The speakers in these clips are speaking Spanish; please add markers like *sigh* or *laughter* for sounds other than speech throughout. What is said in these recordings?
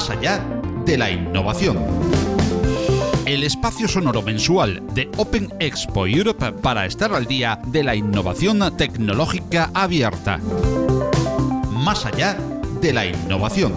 más allá de la innovación. El espacio sonoro mensual de Open Expo Europe para estar al día de la innovación tecnológica abierta. Más allá de la innovación.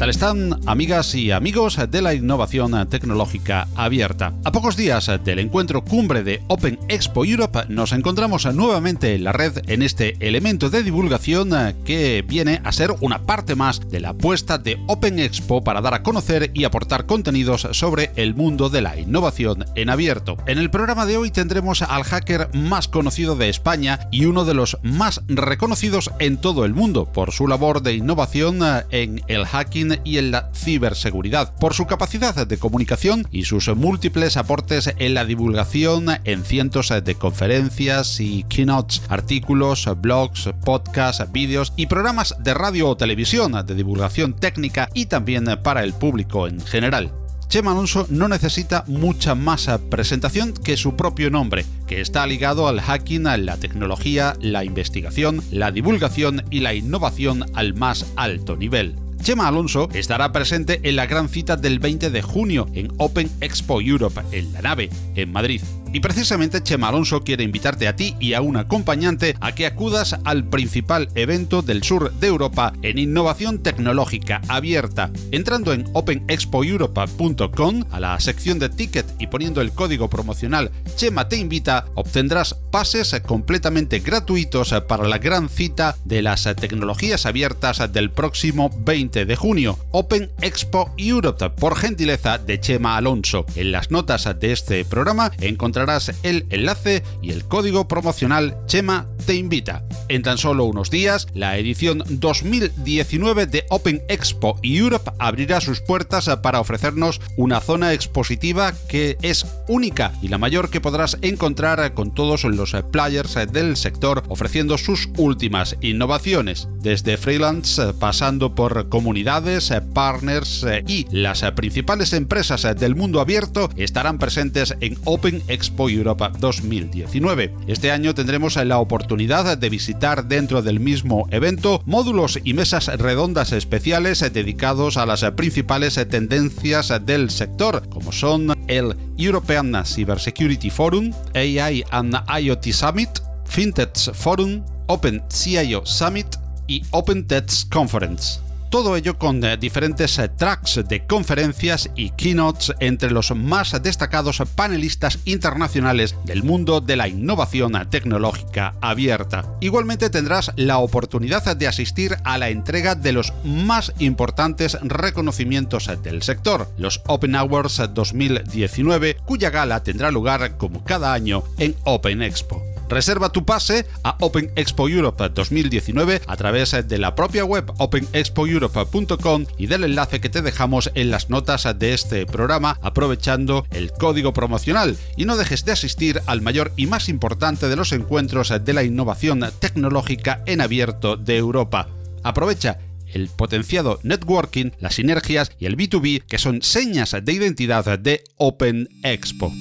Tal están amigas y amigos de la innovación tecnológica abierta? A pocos días del encuentro cumbre de Open Expo Europe nos encontramos nuevamente en la red en este elemento de divulgación que viene a ser una parte más de la apuesta de Open Expo para dar a conocer y aportar contenidos sobre el mundo de la innovación en abierto. En el programa de hoy tendremos al hacker más conocido de España y uno de los más reconocidos en todo el mundo por su labor de innovación en el hacking y en la ciberseguridad, por su capacidad de comunicación y sus múltiples aportes en la divulgación en cientos de conferencias y keynotes, artículos, blogs, podcasts, vídeos y programas de radio o televisión de divulgación técnica y también para el público en general. Chema Alonso no necesita mucha más presentación que su propio nombre, que está ligado al hacking, a la tecnología, la investigación, la divulgación y la innovación al más alto nivel. Chema Alonso estará presente en la gran cita del 20 de junio en Open Expo Europe, en la nave, en Madrid. Y precisamente Chema Alonso quiere invitarte a ti y a un acompañante a que acudas al principal evento del sur de Europa en innovación tecnológica abierta. Entrando en openexpoeuropa.com a la sección de ticket y poniendo el código promocional Chema te invita, obtendrás pases completamente gratuitos para la gran cita de las tecnologías abiertas del próximo 20 de junio. Open Expo Europe por gentileza de Chema Alonso. En las notas de este programa encontrarás el enlace y el código promocional Chema te invita. En tan solo unos días, la edición 2019 de Open Expo Europe abrirá sus puertas para ofrecernos una zona expositiva que es única y la mayor que podrás encontrar con todos los players del sector ofreciendo sus últimas innovaciones, desde freelance pasando por comunidades, partners y las principales empresas del mundo abierto estarán presentes en Open Expo Europa 2019. Este año tendremos la oportunidad de visitar dentro del mismo evento módulos y mesas redondas especiales dedicados a las principales tendencias del sector, como son el European Cybersecurity Forum, AI and IoT Summit, FinTech Forum, Open CIO Summit y Open Tech Conference. Todo ello con eh, diferentes eh, tracks de conferencias y keynotes entre los más destacados panelistas internacionales del mundo de la innovación tecnológica abierta. Igualmente tendrás la oportunidad de asistir a la entrega de los más importantes reconocimientos del sector, los Open Hours 2019, cuya gala tendrá lugar como cada año en Open Expo. Reserva tu pase a Open Expo Europe 2019 a través de la propia web openexpoeurope.com y del enlace que te dejamos en las notas de este programa aprovechando el código promocional y no dejes de asistir al mayor y más importante de los encuentros de la innovación tecnológica en abierto de Europa. Aprovecha el potenciado networking, las sinergias y el B2B que son señas de identidad de Open Expo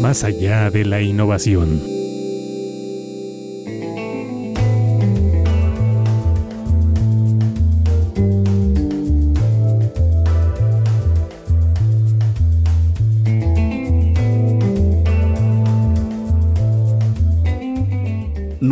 más allá de la innovación.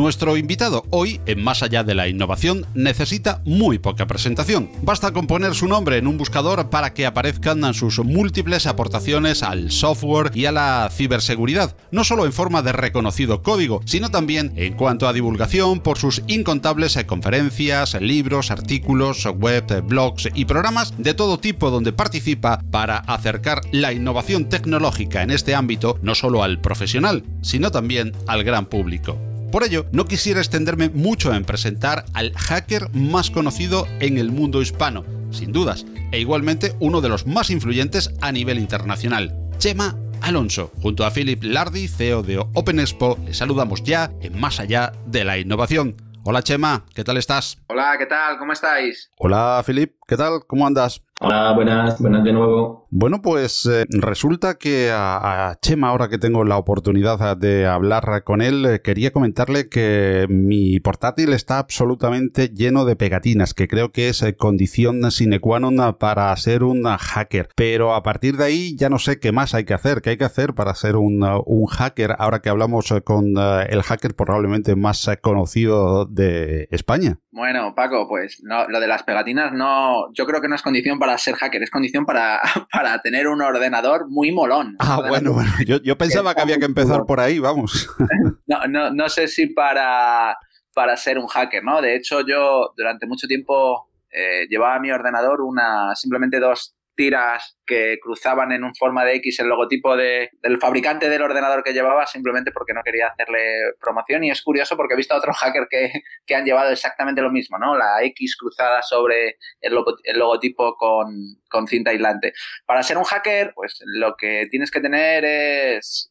Nuestro invitado hoy, en Más allá de la innovación, necesita muy poca presentación. Basta con poner su nombre en un buscador para que aparezcan sus múltiples aportaciones al software y a la ciberseguridad, no solo en forma de reconocido código, sino también en cuanto a divulgación por sus incontables conferencias, libros, artículos, web, blogs y programas de todo tipo donde participa para acercar la innovación tecnológica en este ámbito no solo al profesional, sino también al gran público. Por ello, no quisiera extenderme mucho en presentar al hacker más conocido en el mundo hispano, sin dudas, e igualmente uno de los más influyentes a nivel internacional, Chema Alonso. Junto a Philip Lardy, CEO de Open Expo, le saludamos ya en Más allá de la innovación. Hola Chema, ¿qué tal estás? Hola, ¿qué tal? ¿Cómo estáis? Hola Filip, ¿qué tal? ¿Cómo andas? Hola, buenas, buenas de nuevo. Bueno, pues eh, resulta que a, Chema, ahora que tengo la oportunidad de hablar con él, eh, quería comentarle que mi portátil está absolutamente lleno de pegatinas, que creo que es eh, condición sine qua non para ser un hacker. Pero a partir de ahí ya no sé qué más hay que hacer, qué hay que hacer para ser un, un hacker, ahora que hablamos con el hacker probablemente más conocido de España. Bueno, Paco, pues no, lo de las pegatinas no, yo creo que no es condición para ser hacker, es condición para, *laughs* para tener un ordenador muy molón. Ah, bueno, bueno, yo, pensaba que había que empezar por ahí, vamos. *laughs* No, no, no sé si para, para ser un hacker, ¿no? De hecho, yo durante mucho tiempo eh, llevaba a mi ordenador una, simplemente dos tiras que cruzaban en un forma de X el logotipo de, del fabricante del ordenador que llevaba simplemente porque no quería hacerle promoción y es curioso porque he visto a otros *laughs* hackers que, que, han llevado exactamente lo mismo, ¿no? La X cruzada sobre el, el logotipo con, con cinta aislante. Para ser un hacker, pues lo que tienes que tener es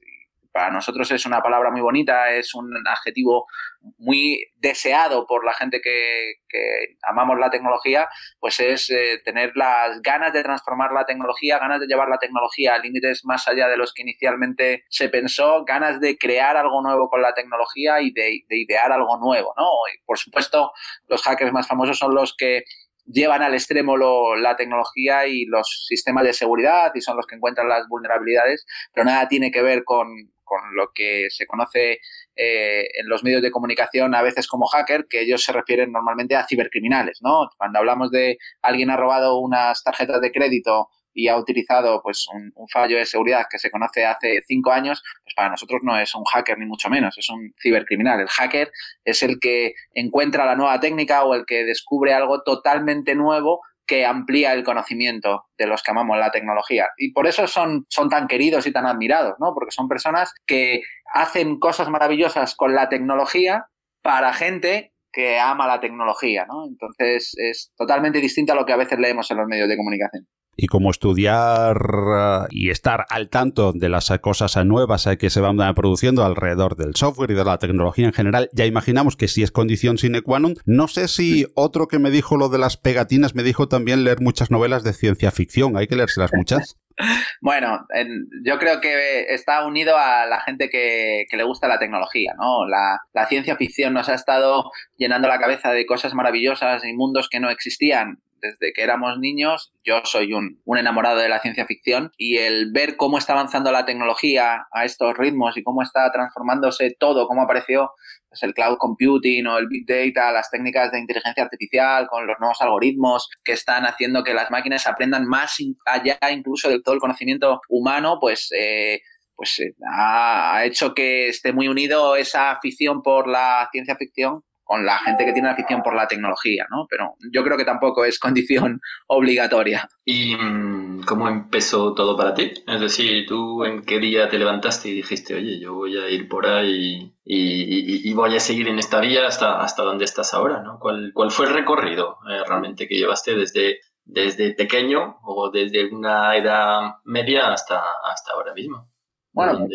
para nosotros es una palabra muy bonita, es un adjetivo muy deseado por la gente que, amamos la tecnología, pues es eh, tener las ganas de transformar la tecnología, ganas de llevar la tecnología a límites más allá de los que inicialmente se pensó, ganas de crear algo nuevo con la tecnología y de, idear algo nuevo, ¿no? Y por supuesto, los hackers más famosos son los que llevan al extremo la tecnología y los sistemas de seguridad y son los que encuentran las vulnerabilidades, pero nada tiene que ver con, con lo que se conoce eh, en los medios de comunicación a veces como hacker, que ellos se refieren normalmente a cibercriminales, ¿no? Cuando hablamos de alguien ha robado unas tarjetas de crédito y ha utilizado pues un, fallo de seguridad que se conoce hace cinco años, pues para nosotros no es un hacker ni mucho menos, es un cibercriminal. El hacker es el que encuentra la nueva técnica o el que descubre algo totalmente nuevo que amplía el conocimiento de los que amamos la tecnología. Y por eso son, son tan queridos y tan admirados, ¿no? Porque son personas que hacen cosas maravillosas con la tecnología para gente que ama la tecnología, ¿no? Entonces es totalmente distinto a lo que a veces leemos en los medios de comunicación y como estudiar eh, y estar al tanto de las cosas nuevas eh, que se van eh, produciendo alrededor del software y de la tecnología en general, ya imaginamos que si es condición sine qua non. No sé si otro que me dijo lo de las pegatinas me dijo también leer muchas novelas de ciencia ficción. ¿Hay que leérselas muchas? *laughs* Bueno, yo creo que está unido a la gente que, le gusta la tecnología, ¿no? La, la, ciencia ficción nos ha estado llenando la cabeza de cosas maravillosas y mundos que no existían desde que éramos niños, yo soy un, enamorado de la ciencia ficción y el ver cómo está avanzando la tecnología a estos ritmos y cómo está transformándose todo, cómo apareció pues, el cloud computing o el big data, las técnicas de inteligencia artificial con los nuevos algoritmos que están haciendo que las máquinas aprendan más allá incluso de todo el conocimiento humano, pues... Eh, pues eh, ha, hecho que esté muy unido esa afición por la ciencia ficción con la gente que tiene afición por la tecnología, ¿no? Pero yo creo que tampoco es condición *laughs* obligatoria. ¿Y mm, cómo empezó todo para ti? Es decir, ¿tú en qué día te levantaste y dijiste, oye, yo voy a ir por ahí y, voy a seguir en esta vía hasta, hasta donde estás ahora, ¿no? ¿Cuál, cuál fue el recorrido eh, realmente que llevaste desde, desde pequeño o desde una edad media hasta, hasta ahora mismo? Bueno,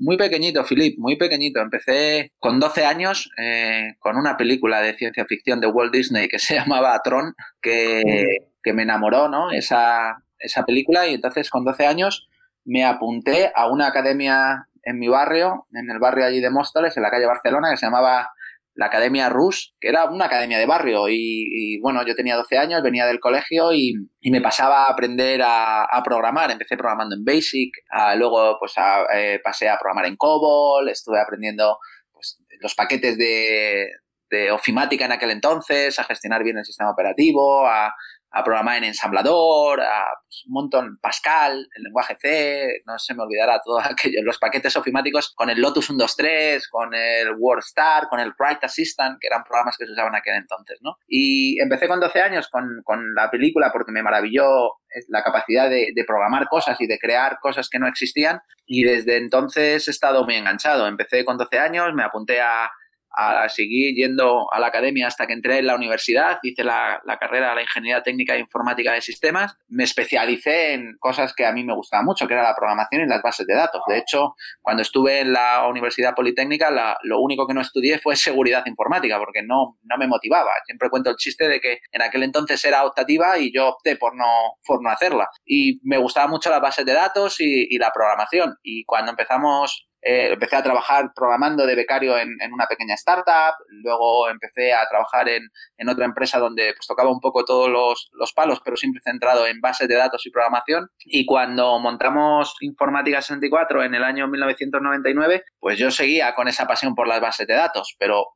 muy pequeñito, Filip, muy pequeñito. Empecé con 12 años eh, con una película de ciencia ficción de Walt Disney que *laughs* se llamaba Tron, que, me enamoró, ¿no? Esa, esa película y entonces con 12 años me apunté a una academia en mi barrio, en el barrio allí de Móstoles, en la calle Barcelona, que se llamaba la Academia Rus, que era una academia de barrio. Y, bueno, yo tenía 12 años, venía del colegio y, me pasaba a aprender a, programar. Empecé programando en Basic, luego pues eh, pasé a programar en COBOL, estuve aprendiendo pues, los paquetes de, de ofimática en aquel entonces, a gestionar bien el sistema operativo, a, a programar en ensamblador, a pues, un montón, Pascal, el lenguaje C, no se me olvidará todo *laughs* aquello, los paquetes ofimáticos con el Lotus 123, con el WordStar, con el Write Assistant, que eran programas que se usaban aquel entonces, ¿no? Y empecé con 12 años con, con la película porque me maravilló la capacidad de, de, programar cosas y de crear cosas que no existían y desde entonces he estado muy enganchado. Empecé con 12 años, me apunté a a seguir yendo a la academia hasta que entré en la universidad, hice la, la carrera de la Ingeniería Técnica e Informática de Sistemas, me especialicé en cosas que a mí me gustaban mucho, que era la programación y las bases de datos. De hecho, cuando estuve en la Universidad Politécnica, lo único que no estudié fue seguridad informática, porque no, no me motivaba. Siempre cuento el chiste de que en aquel entonces era optativa y yo opté por no, por no hacerla. Y me gustaba mucho las bases de datos y, y la programación. Y cuando empezamos eh, empecé a trabajar programando de becario en, una pequeña startup, luego empecé a trabajar en, otra empresa donde pues, tocaba un poco todos los, palos, pero siempre centrado en bases de datos y programación. Y cuando montamos Informática 64 en el año 1999, pues yo seguía con esa pasión por las bases de datos, pero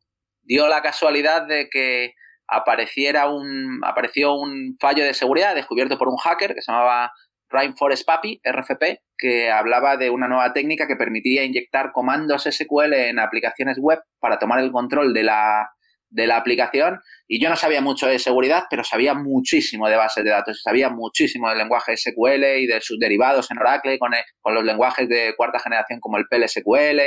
dio la casualidad de que apareciera un, apareció un fallo de seguridad descubierto por un hacker que se llamaba Rainforest Papi, RFP, que hablaba de una nueva técnica que permitía inyectar comandos SQL en aplicaciones web para tomar el control de la, de la aplicación y yo no sabía mucho de seguridad, pero sabía muchísimo de bases de datos, sabía muchísimo del lenguaje SQL y de sus derivados en Oracle, con, con los lenguajes de cuarta generación como el PLSQL,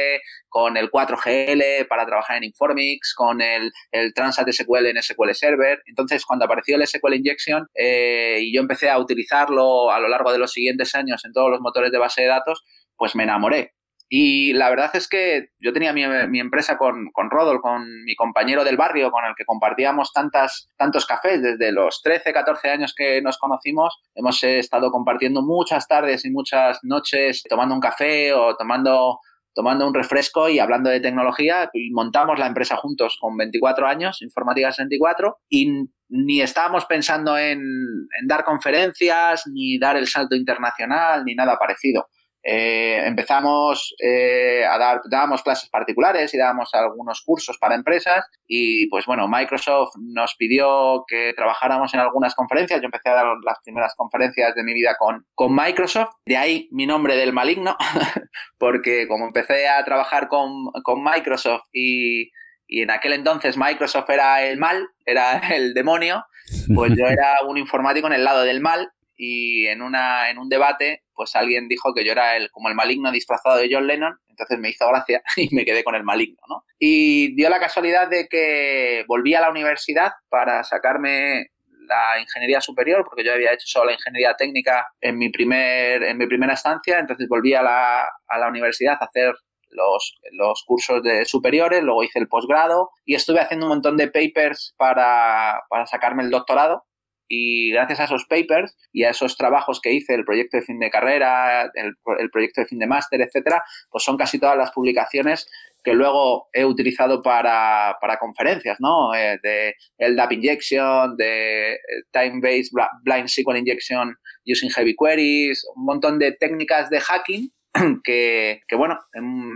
con el 4GL para trabajar en Informix, con el, el Transat SQL en SQL Server. Entonces, cuando apareció el SQL Injection eh, y yo empecé a utilizarlo a lo largo de los siguientes años en todos los motores de base de datos, pues me enamoré. Y la verdad es que yo tenía mi, mi empresa con, con Rodol, con mi compañero del barrio, con el que compartíamos tantas, tantos cafés desde los 13, 14 años que nos conocimos. Hemos estado compartiendo muchas tardes y muchas noches tomando un café o tomando tomando un refresco y hablando de tecnología y montamos la empresa juntos con 24 años, Informática 64, y ni estábamos pensando en, en dar conferencias, ni dar el salto internacional, ni nada parecido. Eh, empezamos eh, a dar, dábamos clases particulares y dábamos algunos cursos para empresas y pues bueno, Microsoft nos pidió que trabajáramos en algunas conferencias. Yo empecé a dar las primeras conferencias de mi vida con, con Microsoft. De ahí mi nombre del maligno, *laughs* porque como empecé a trabajar con, con Microsoft y, y en aquel entonces Microsoft era el mal, era *laughs* el demonio, pues yo *laughs* era un informático en el lado del mal y en, una, en un debate, pues alguien dijo que yo era el, como el maligno disfrazado de John Lennon, entonces me hizo gracia *laughs* y me quedé con el maligno, ¿no? Y dio la casualidad de que volví a la universidad para sacarme la ingeniería superior, porque yo había hecho solo la ingeniería técnica en mi, primer, en mi primera estancia, entonces volví a la, a la universidad a hacer los, los, cursos de superiores, luego hice el posgrado y estuve haciendo un montón de papers para, para sacarme el doctorado y gracias a esos papers y a esos trabajos que hice, el proyecto de fin de carrera, el, proyecto de fin de máster, etcétera, pues son casi todas las publicaciones que luego he utilizado para, conferencias, ¿no? Eh, de LDAP Injection, de eh, Time-Based Blind SQL Injection Using Heavy Queries, un montón de técnicas de hacking *clears throat* que, bueno,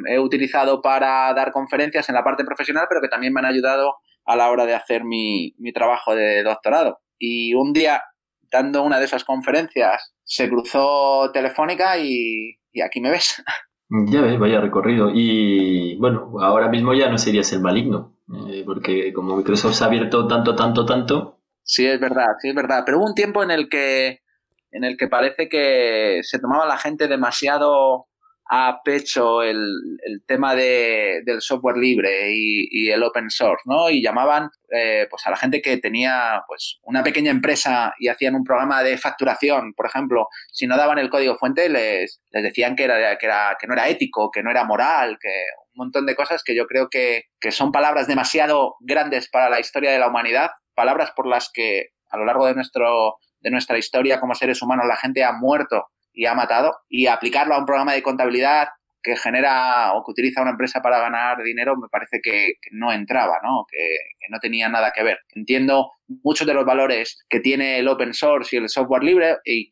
he utilizado para dar conferencias en la parte profesional, pero que también me han ayudado a la hora de hacer mi trabajo de doctorado y un día, dando una de esas conferencias, se cruzó Telefónica y, aquí me ves. *laughs* Ya ves, vaya recorrido. Y bueno, ahora mismo ya no serías el maligno, eh, porque como Microsoft se ha abierto tanto, tanto, tanto. Sí, es verdad, sí, es verdad. Pero hubo un tiempo en el que, en el que parece que se tomaba la gente demasiado a pecho el, tema de, del software libre y, el open source, ¿no? Y llamaban eh, pues a la gente que tenía pues una pequeña empresa y hacían un programa de facturación, por ejemplo, si no daban el código fuente les, les decían que, era, que, era, que no era ético, que no era moral, que un montón de cosas que yo creo que, que son palabras demasiado grandes para la historia de la humanidad, palabras por las que a lo largo de, nuestro, de nuestra historia como seres humanos la gente ha muerto y ha matado, y aplicarlo a un programa de contabilidad que genera o que utiliza una empresa para ganar dinero, me parece que, no entraba, ¿no? Que, no tenía nada que ver. Entiendo muchos de los valores que tiene el open source y el software libre y,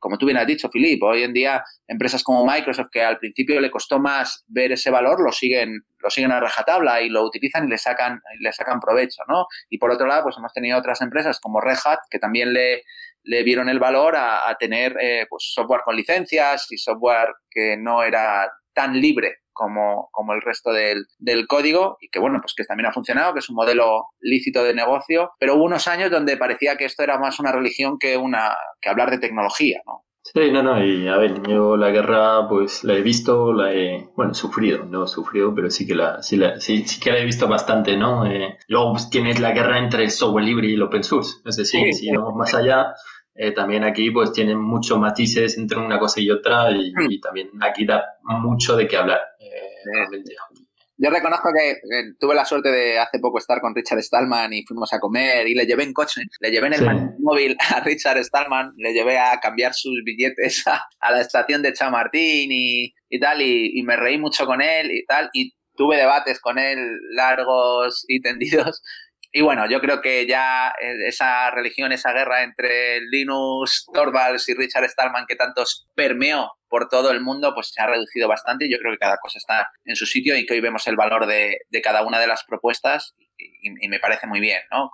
como tú bien has dicho, Filip, hoy en día empresas como Microsoft que al principio le costó más ver ese valor, lo siguen, lo siguen a rajatabla y lo utilizan y le sacan, le sacan provecho, ¿no? Y por otro lado, pues hemos tenido otras empresas como Red Hat que también le, le vieron el valor a, tener eh, pues software con licencias y software que no era tan libre como, como el resto del, del, código y que bueno, pues que también ha funcionado, que es un modelo lícito de negocio, pero hubo unos años donde parecía que esto era más una religión que, una, que hablar de tecnología, ¿no? Sí, no, no, y a ver, yo la guerra pues la he visto, la he, bueno, sufrido, no sufrido, pero sí que la, sí, la, sí, sí que la he visto bastante, ¿no? Eh, luego pues, tienes la guerra entre el software libre y el open source, es decir, si vamos más allá, eh, también aquí pues tienen muchos matices entre una cosa y otra y, Hmm. y también aquí da mucho de qué hablar. eh. Yo reconozco que eh, tuve la suerte de hace poco estar con Richard Stallman y fuimos a comer y le llevé en coche, le llevé en el Sí. móvil *laughs* a Richard Stallman, le llevé a cambiar sus billetes a, a la estación de Chamartín y, y tal, y, y me reí mucho con él y tal, y tuve debates con él largos y tendidos. Y bueno, yo creo que ya eh, esa religión, esa guerra entre Linus Torvalds y Richard Stallman que tantos permeó por todo el mundo, pues se ha reducido bastante yo creo que cada cosa está en su sitio y que hoy vemos el valor de, cada una de las propuestas y, me parece muy bien, ¿no?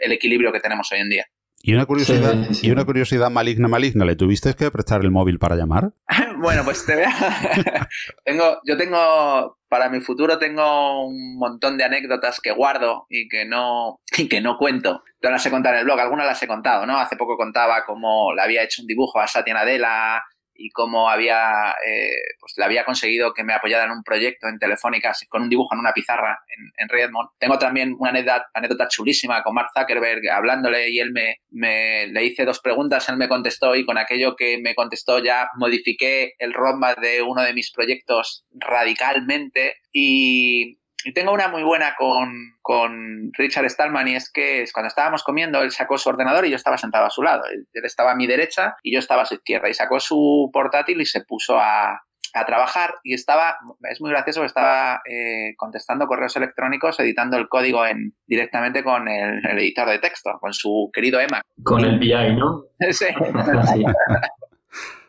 El equilibrio que tenemos hoy en día. Y una curiosidad, Sí, sí, sí. y una curiosidad maligna, maligna, ¿le tuviste que prestar el móvil para llamar? *laughs* bueno, pues te veo. *laughs* tengo, yo tengo, para mi futuro tengo un montón de anécdotas que guardo y que no, y que no cuento. Te las he contado en el blog, algunas las he contado, ¿no? Hace poco contaba cómo le había hecho un dibujo a Satya Nadella y cómo había, eh, pues le había conseguido que me apoyara en un proyecto en Telefónica con un dibujo en una pizarra en, en Redmond. Tengo también una anécdota, anécdota chulísima con Mark Zuckerberg hablándole y él me, me, le hice dos preguntas, él me contestó y con aquello que me contestó ya modifiqué el roadmap de uno de mis proyectos radicalmente y, y tengo una muy buena con, con, Richard Stallman y es que cuando estábamos comiendo él sacó su ordenador y yo estaba sentado a su lado. Él, estaba a mi derecha y yo estaba a su izquierda y sacó su portátil y se puso a, a trabajar y estaba, es muy gracioso, estaba eh, contestando correos electrónicos, editando el código en, directamente con el, el, editor de texto, con su querido Emma. Con el BI, ¿no? *laughs* sí. *laughs*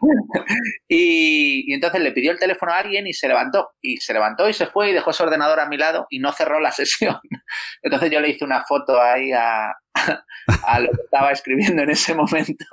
*laughs* y, entonces le pidió el teléfono a alguien y se levantó. Y se levantó y se fue y dejó su ordenador a mi lado y no cerró la *laughs* sesión. Entonces yo le hice una foto ahí a, a lo que estaba escribiendo en ese momento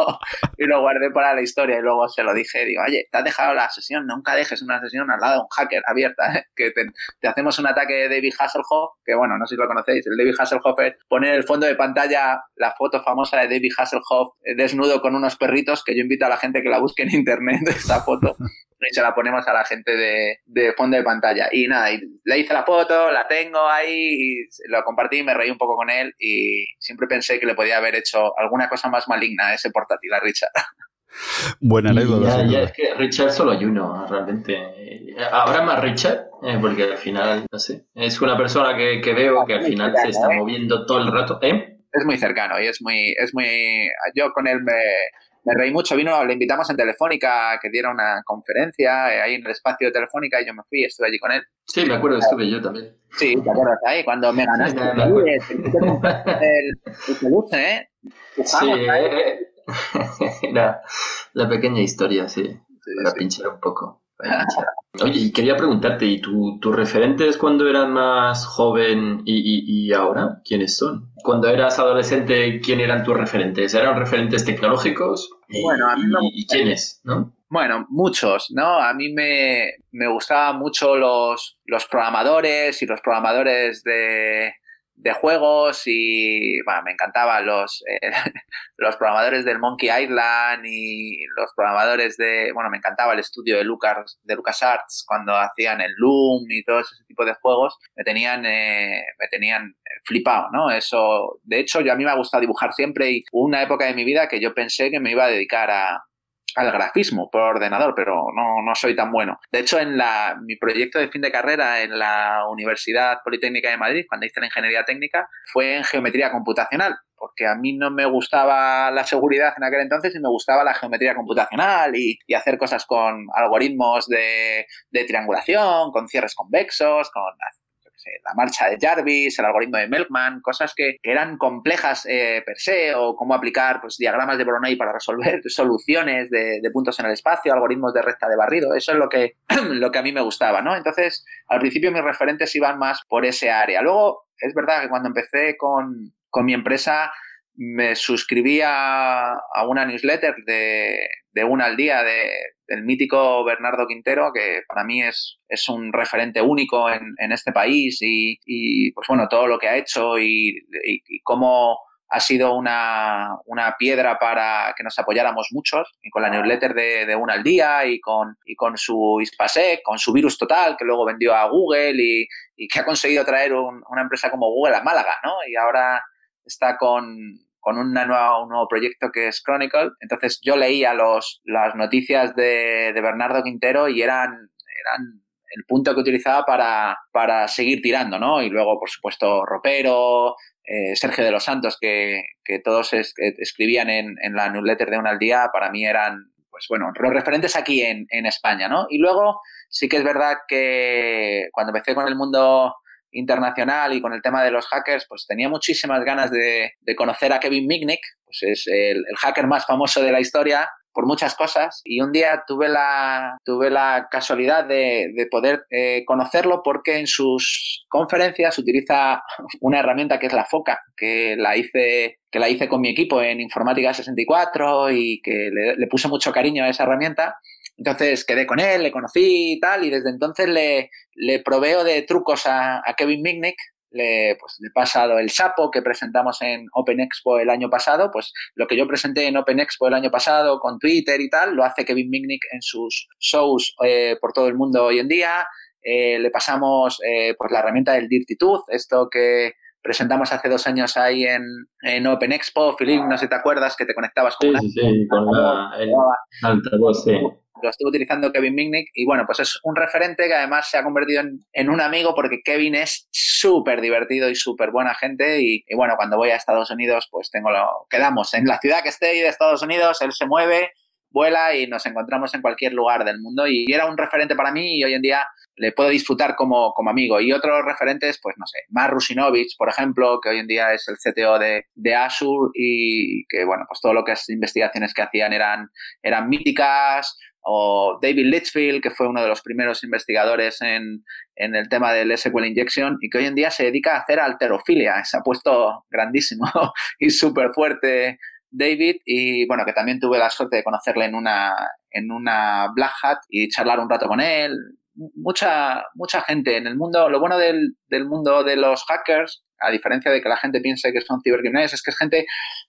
y lo guardé para la historia y luego se lo dije, digo, oye, te has dejado la sesión, nunca dejes una sesión al lado de un hacker abierta, ¿eh? que te, hacemos un ataque de David Hasselhoff, que bueno, no sé si lo conocéis, el David Hasselhoff es poner el fondo de pantalla la foto famosa de David Hasselhoff desnudo con unos perritos, que yo invito a la gente que la busque en internet *laughs* esta foto. Y se la ponemos a la gente de, de, fondo de pantalla. Y nada, y le hice la foto, la tengo ahí, y lo compartí, me reí un poco con él y siempre pensé que le podía haber hecho alguna cosa más maligna a ese portátil a Richard. *laughs* Buena anécdota. Ya, ya, es que Richard solo hay uno, realmente. Habrá más Richard, eh, porque al final, no sé, es una persona que, que veo que al final se está moviendo todo el rato. ¿Eh? Es muy cercano y es muy, es muy. Yo con él me, me reí mucho. Vino, le invitamos en Telefónica que diera una conferencia eh, ahí en el espacio de Telefónica y yo me fui, estuve allí con él. Sí, me acuerdo, estuve yo también. Sí, te acuerdas ahí cuando me ganaste sí, me el, el ¿eh? Sí, eh, la, la, pequeña historia, sí, sí para sí. pinchar un poco. Oye, y quería preguntarte, ¿y tus tu referentes cuando eras más joven y, y, y, ahora? ¿Quiénes son? Cuando eras adolescente, ¿quién eran tus referentes? ¿Eran referentes tecnológicos? Bueno, a mí no... ¿Y quiénes? ¿no? Bueno, muchos, ¿no? A mí me, me gustaban mucho los, los programadores y los programadores de, de juegos y bueno, me encantaban los, eh, *laughs* los programadores del Monkey Island y los programadores de, bueno, me encantaba el estudio de Lucas de LucasArts cuando hacían el Loom y todo ese tipo de juegos, me tenían, eh, me tenían flipado, ¿no? Eso, de hecho, yo a mí me ha gustado dibujar siempre y hubo una época de mi vida que yo pensé que me iba a dedicar a, al grafismo por ordenador, pero no, no soy tan bueno. De hecho, en la, mi proyecto de fin de carrera en la Universidad Politécnica de Madrid, cuando hice la ingeniería técnica, fue en geometría computacional, porque a mí no me gustaba la seguridad en aquel entonces y me gustaba la geometría computacional y, hacer cosas con algoritmos de, de, triangulación, con cierres convexos, con la marcha de Jarvis, el algoritmo de Melkman, cosas que, eran complejas eh, per se, o cómo aplicar pues, diagramas de Brunei para resolver *laughs* soluciones de, de, puntos en el espacio, algoritmos de recta de barrido. Eso es lo que, *clears throat* lo que a mí me gustaba, ¿no? Entonces, al principio mis referentes iban más por ese área. Luego, es verdad que cuando empecé con, con mi empresa, me suscribí a, a una newsletter de, de, una al día de, del mítico Bernardo Quintero, que para mí es, es un referente único en, en este país y, y, pues bueno, todo lo que ha hecho y, y, y cómo ha sido una, piedra para que nos apoyáramos muchos, y con la newsletter de, de una al día, y con, y con su ISPASEC, con su virus total, que luego vendió a Google y, que ha conseguido traer una empresa como Google a Málaga, ¿no? Y ahora está con, con una nueva, un nuevo proyecto que es Chronicle. Entonces yo leía los, las noticias de, de Bernardo Quintero y eran, eran el punto que utilizaba para, para seguir tirando, ¿no? Y luego, por supuesto, Ropero, eh, Sergio de los Santos, que, todos escribían en, la newsletter de un al día, para mí eran, pues bueno, los referentes aquí en, España, ¿no? Y luego sí que es verdad que cuando empecé con el mundo internacional y con el tema de los hackers, pues tenía muchísimas ganas de, conocer a Kevin Mitnick, pues es el, hacker más famoso de la historia, por muchas cosas y un día tuve la, tuve la casualidad de, poder eh, conocerlo porque en sus conferencias utiliza una herramienta que es la FOCA, que la hice, que la hice con mi equipo en Informática 64 y que le, puse mucho cariño a esa herramienta. Entonces quedé con él, le conocí y tal, y desde entonces le, le proveo de trucos a, Kevin Mitnick le, pues, he pasado el sapo que presentamos en Open Expo el año pasado, pues lo que yo presenté en Open Expo el año pasado con Twitter y tal, lo hace Kevin Mitnick en sus shows eh, por todo el mundo hoy en día. Eh, le pasamos eh, pues la herramienta del Dirty esto que presentamos hace dos años ahí en, en Open Expo. Philip, no sé si te acuerdas que te conectabas con, sí, sí, con la, el altavoz, sí lo estuvo utilizando Kevin Mitnick y bueno, pues es un referente que además se ha convertido en, un amigo porque Kevin es súper divertido y súper buena gente y, bueno, cuando voy a Estados Unidos pues tengo lo, quedamos en la ciudad que esté de Estados Unidos, él se mueve, vuela y nos encontramos en cualquier lugar del mundo y era un referente para mí y hoy en día le puedo disfrutar como, como amigo. Y otros referentes, pues no sé, Mar Rusinovich, por ejemplo, que hoy en día es el CTO de, de Azure y que, bueno, pues todo lo que es investigaciones que hacían eran, eran míticas, o David Litchfield, que fue uno de los primeros investigadores en, el tema del SQL Injection y que hoy en día se dedica a hacer alterofilia. Se ha puesto grandísimo *laughs* y súper fuerte David y bueno, que también tuve la suerte de conocerle en una, en una Black Hat y charlar un rato con él. Mucha, mucha gente en el mundo, lo bueno del, del mundo de los hackers a diferencia de que la gente piense que son cibercriminales, es que es gente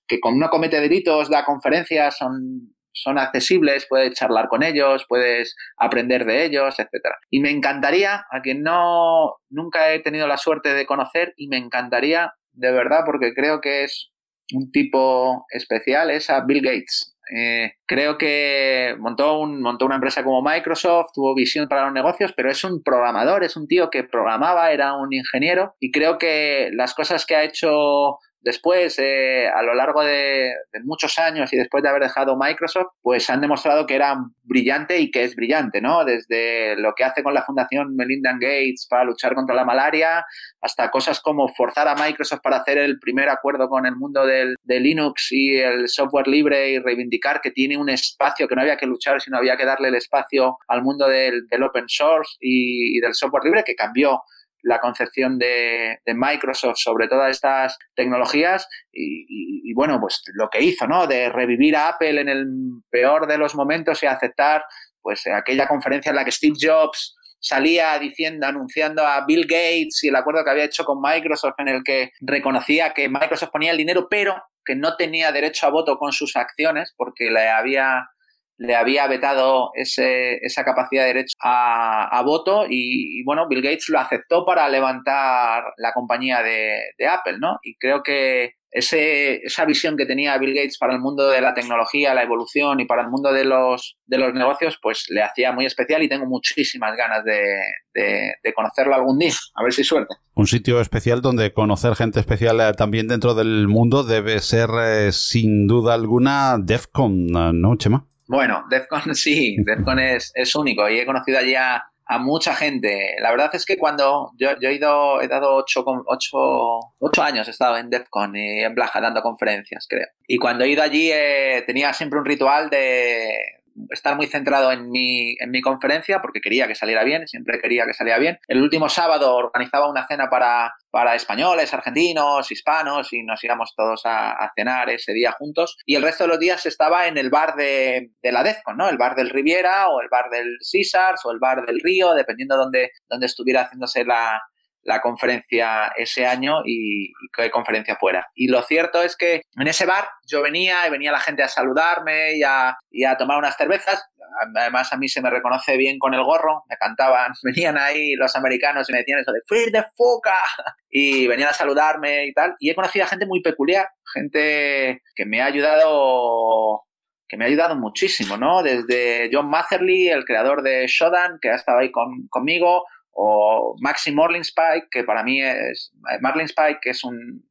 que con no comete delitos da conferencias, son son accesibles, puedes charlar con ellos, puedes aprender de ellos, etc. Y me encantaría, a quien no nunca he tenido la suerte de conocer, y me encantaría de verdad, porque creo que es un tipo especial, es a Bill Gates. Eh, creo que montó, un, montó una empresa como Microsoft, tuvo visión para los negocios, pero es un programador, es un tío que programaba, era un ingeniero y creo que las cosas que ha hecho Después, eh, a lo largo de, muchos años y después de haber dejado Microsoft, pues han demostrado que era brillante y que es brillante, ¿no? Desde lo que hace con la Fundación Melinda Gates para luchar contra la malaria, hasta cosas como forzar a Microsoft para hacer el primer acuerdo con el mundo del, de Linux y el software libre y reivindicar que tiene un espacio que no había que luchar, sino había que darle el espacio al mundo del, open source y del software libre, que cambió la concepción de, Microsoft sobre todas estas tecnologías y, bueno, pues lo que hizo, ¿no? De revivir a Apple en el peor de los momentos y aceptar pues aquella conferencia en la que Steve Jobs salía diciendo, anunciando a Bill Gates y el acuerdo que había hecho con Microsoft en el que reconocía que Microsoft ponía el dinero, pero que no tenía derecho a voto con sus acciones porque le había le había vetado ese, esa capacidad de derecho a, voto y, bueno, Bill Gates lo aceptó para levantar la compañía de, Apple, ¿no? Y creo que ese, esa visión que tenía Bill Gates para el mundo de la tecnología, la evolución y para el mundo de los, de los negocios, pues le hacía muy especial y tengo muchísimas ganas de, de, conocerlo algún día. A ver si suerte. Un sitio especial donde conocer gente especial eh, también dentro del mundo debe ser eh, sin duda alguna DEFCON, ¿no, Chema? Bueno, DEFCON *laughs* sí, DEFCON es, es único y he conocido allí a, mucha gente. La verdad es que cuando yo, he ido, he dado ocho, ocho, ocho años, he estado en DEFCON y en Blaja dando conferencias, creo. Y cuando he ido allí eh, tenía siempre un ritual de, estar muy centrado en mi, en mi conferencia porque quería que saliera bien, siempre quería que saliera bien. El último sábado organizaba una cena para, para españoles, argentinos, hispanos y nos íbamos todos a, cenar ese día juntos. Y el resto de los días estaba en el bar de, de la Defcon, ¿no? El bar del Riviera o el bar del Caesars o el bar del Río, dependiendo de donde, donde estuviera haciéndose la, la conferencia ese año y, qué conferencia fuera. Y lo cierto es que en ese bar yo venía y venía la gente a saludarme y a, y tomar unas cervezas. Además, a mí se me reconoce bien con el gorro, me cantaban, *laughs* venían ahí los americanos y me decían eso de ¡Free de foca! *laughs* Y venían a saludarme y tal. Y he conocido a gente muy peculiar, gente que me ha ayudado que me ha ayudado muchísimo, ¿no? Desde John Matherly, el creador de Shodan, que ha estado ahí conmigo, o Maxi Morlingspike, que para mí es... Marlingspike, que es un,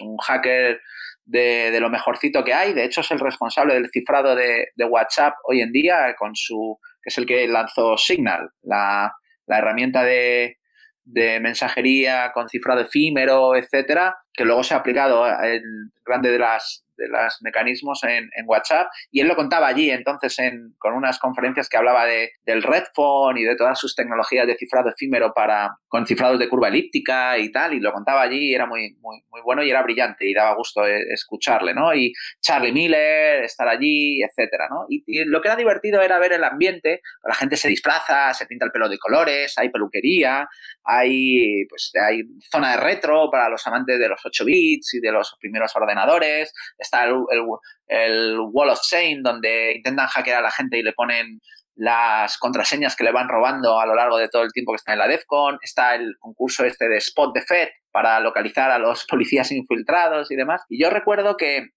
un hacker de, de, lo mejorcito que hay. De hecho, es el responsable del cifrado de, de, WhatsApp hoy en día, con su, que es el que lanzó Signal, la, la herramienta de, de, mensajería con cifrado efímero, etcétera, que luego se ha aplicado en grande de las de los mecanismos en, WhatsApp y él lo contaba allí entonces en, con unas conferencias que hablaba de, del Redphone y de todas sus tecnologías de cifrado efímero para con cifrados de curva elíptica y tal y lo contaba allí y era muy, muy, muy bueno y era brillante y daba gusto eh, escucharle, ¿no? Y Charlie Miller, estar allí, etcétera, ¿no? Y, lo que era divertido era ver el ambiente, la gente se disfraza, se pinta el pelo de colores, hay peluquería, hay, pues, hay zona de retro para los amantes de los 8 bits y de los primeros ordenadores, está el, Wall of Shame, donde intentan hackear a la gente y le ponen las contraseñas que le van robando a lo largo de todo el tiempo que está en la DEFCON, está el concurso este de Spot the Fed para localizar a los *laughs* policías infiltrados y demás. Y yo recuerdo que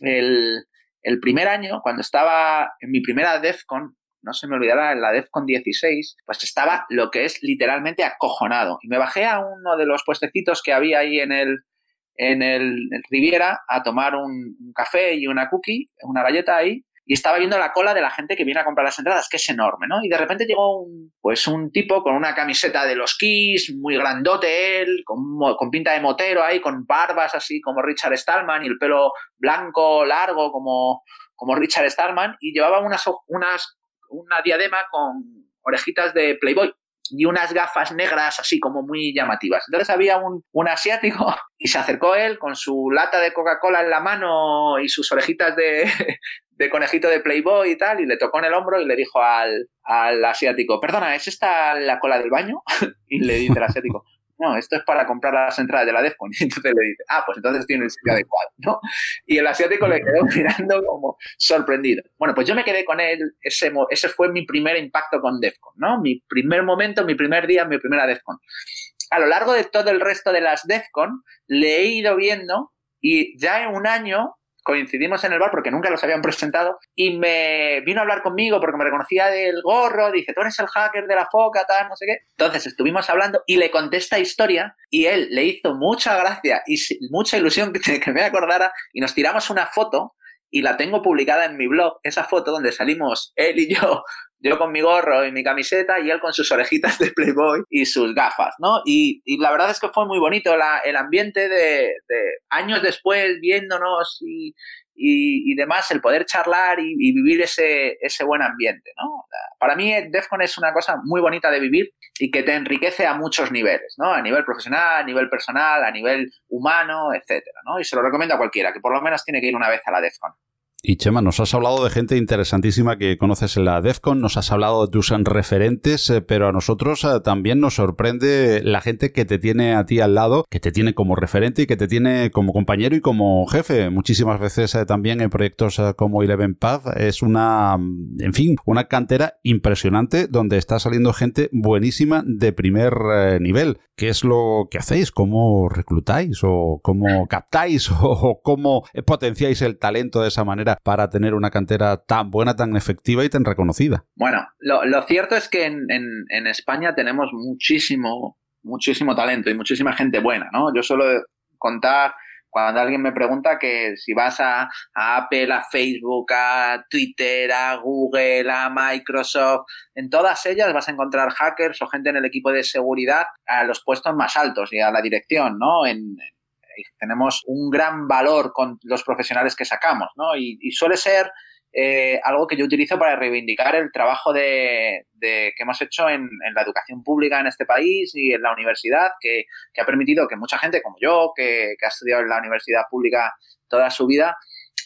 el, el primer año, cuando estaba en mi primera DEFCON, no se me olvidará, en la DEFCON 16, pues estaba lo que es literalmente acojonado. Y me bajé a uno de los puestecitos que había ahí en el, en el, Riviera a tomar un, café y una cookie, una galleta ahí, y estaba viendo la cola de la gente que viene a comprar las entradas, que es enorme, ¿no? Y de repente llegó un, pues un tipo con una camiseta de los Kiss, muy grandote él, con, con pinta de motero ahí, con barbas así como Richard Stallman y el pelo blanco, largo como, como Richard Stallman, y llevaba unas, unas, una diadema con orejitas de Playboy y unas gafas negras así como muy llamativas. Entonces había un, un asiático *laughs* y se acercó él con su lata de Coca-Cola en la mano y sus orejitas de, *laughs* de, conejito de Playboy y tal, y le tocó en el hombro y le dijo al, al asiático, perdona, ¿es esta la cola del baño? *laughs* y le dice el asiático, no, esto es para comprar las entradas de la DEFCON. *laughs* Y entonces le dice, ah, pues entonces tiene el sitio adecuado, ¿no? Y el asiático le quedó *laughs* mirando como sorprendido. Bueno, pues yo me quedé con él, ese, ese fue mi primer impacto con DEFCON, ¿no? Mi primer momento, mi primer día, mi primera DEFCON. A lo largo de todo el resto de las DEFCON, le he ido viendo y ya en un año coincidimos en el bar porque nunca los habían presentado y me vino a hablar conmigo porque me reconocía del gorro, dice, tú eres el hacker de la foca, tal, no sé qué. Entonces estuvimos hablando y le conté esta historia y él le hizo mucha gracia y mucha ilusión *laughs* que, me acordara y nos tiramos una foto y la tengo publicada en mi blog, esa foto donde salimos él y yo *laughs* yo con mi gorro y mi camiseta y él con sus orejitas de Playboy y sus gafas, ¿no? Y, la verdad es que fue muy bonito el ambiente de, años después viéndonos y, y, demás, el poder charlar y, vivir ese, ese, buen ambiente, ¿no? Para mí DEFCON es una cosa muy bonita de vivir y que te enriquece a muchos niveles, ¿no? A nivel profesional, a nivel personal, a nivel humano, etcétera, ¿no? Y se lo recomiendo a cualquiera, que por lo menos tiene que ir una vez a la DEFCON. Y Chema, nos has hablado de gente interesantísima que conoces en la DEFCON, nos has hablado de tus referentes, eh, pero a nosotros eh, también nos sorprende la gente que te tiene a ti al lado, que te tiene como referente y que te tiene como compañero y como jefe. Muchísimas veces eh, también en proyectos como Eleven Path es una, mm, en fin, una cantera impresionante donde está saliendo gente buenísima de primer nivel. ¿Qué es lo que hacéis? ¿Cómo reclutáis o cómo captáis *laughs* o cómo potenciáis el talento de esa manera? Para tener una cantera tan buena, tan efectiva y tan reconocida? Bueno, lo, cierto es que en, España tenemos muchísimo, muchísimo talento y muchísima gente buena, ¿no? Yo suelo contar cuando alguien me pregunta que si vas a, Apple, a Facebook, a Twitter, a Google, a Microsoft, en todas ellas vas a encontrar hackers o gente en el equipo de seguridad a los puestos más altos y a la dirección, ¿no? Tenemos un gran valor con los profesionales que sacamos, ¿no? Y, suele ser eh, algo que yo utilizo para reivindicar el trabajo de, que hemos hecho en, la educación pública en este país y en la universidad, que, ha permitido que mucha gente como yo, que, ha estudiado en la universidad pública toda su vida,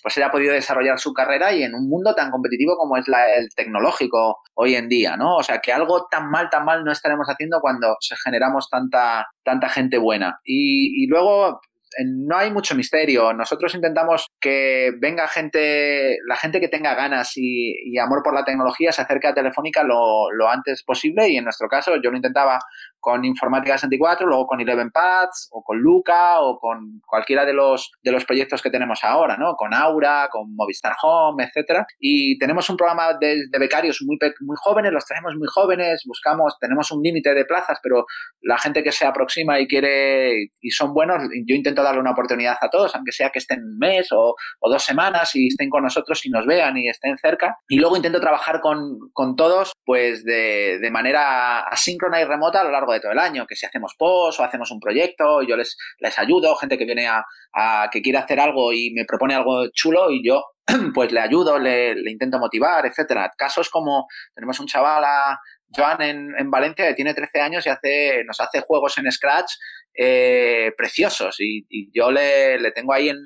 pues ella ha podido desarrollar su carrera y en un mundo tan competitivo como es la, el tecnológico hoy en día, ¿no? O sea, que algo tan mal, tan mal no estaremos haciendo cuando generamos tanta, tanta gente buena. Y, y luego, no hay mucho misterio. Nosotros intentamos que venga gente, la gente que tenga ganas y, amor por la tecnología se acerque a Telefónica lo, lo, antes posible y en nuestro caso yo lo intentaba con Informática 64, luego con Eleven Pads o con Luca o con cualquiera de los, de los proyectos que tenemos ahora, ¿no? Con Aura, con Movistar Home, etcétera. Y tenemos un programa de, becarios muy, muy jóvenes, los traemos muy jóvenes, buscamos, tenemos un límite de plazas, pero la gente que se aproxima y quiere y son buenos, yo intento darle una oportunidad a todos, aunque sea que estén un mes o, o dos semanas y estén con nosotros y nos vean y estén cerca. Y luego intento trabajar con, con todos, pues de, de manera asíncrona y remota a lo largo de todo el año, que si hacemos post o hacemos un proyecto, yo les, les ayudo, gente que viene a, que quiere hacer algo y me propone algo chulo y yo *clears throat* pues le ayudo, le, intento motivar, etcétera. Casos como tenemos un chaval a Joan en, Valencia que tiene 13 años y hace, nos hace juegos en Scratch eh, preciosos y, yo le, le, tengo ahí en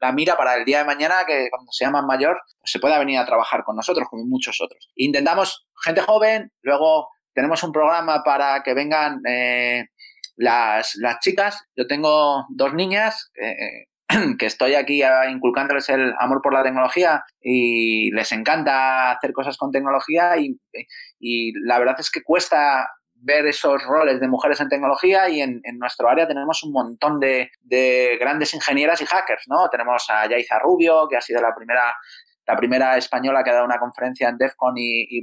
la mira para el día de mañana que cuando sea más mayor se pueda venir a trabajar con nosotros como muchos otros. Intentamos gente joven, luego tenemos un programa para que vengan eh, las, las, chicas. Yo tengo dos niñas eh, *clears throat* que estoy aquí inculcándoles el amor por la tecnología y les encanta hacer cosas con tecnología y, la verdad es que cuesta ver esos roles de mujeres en tecnología y en, en nuestro área tenemos un montón de, de, grandes ingenieras y hackers, ¿no? Tenemos a Yaiza Rubio, que ha sido la primera la primera española que ha dado una conferencia en DEFCON y, y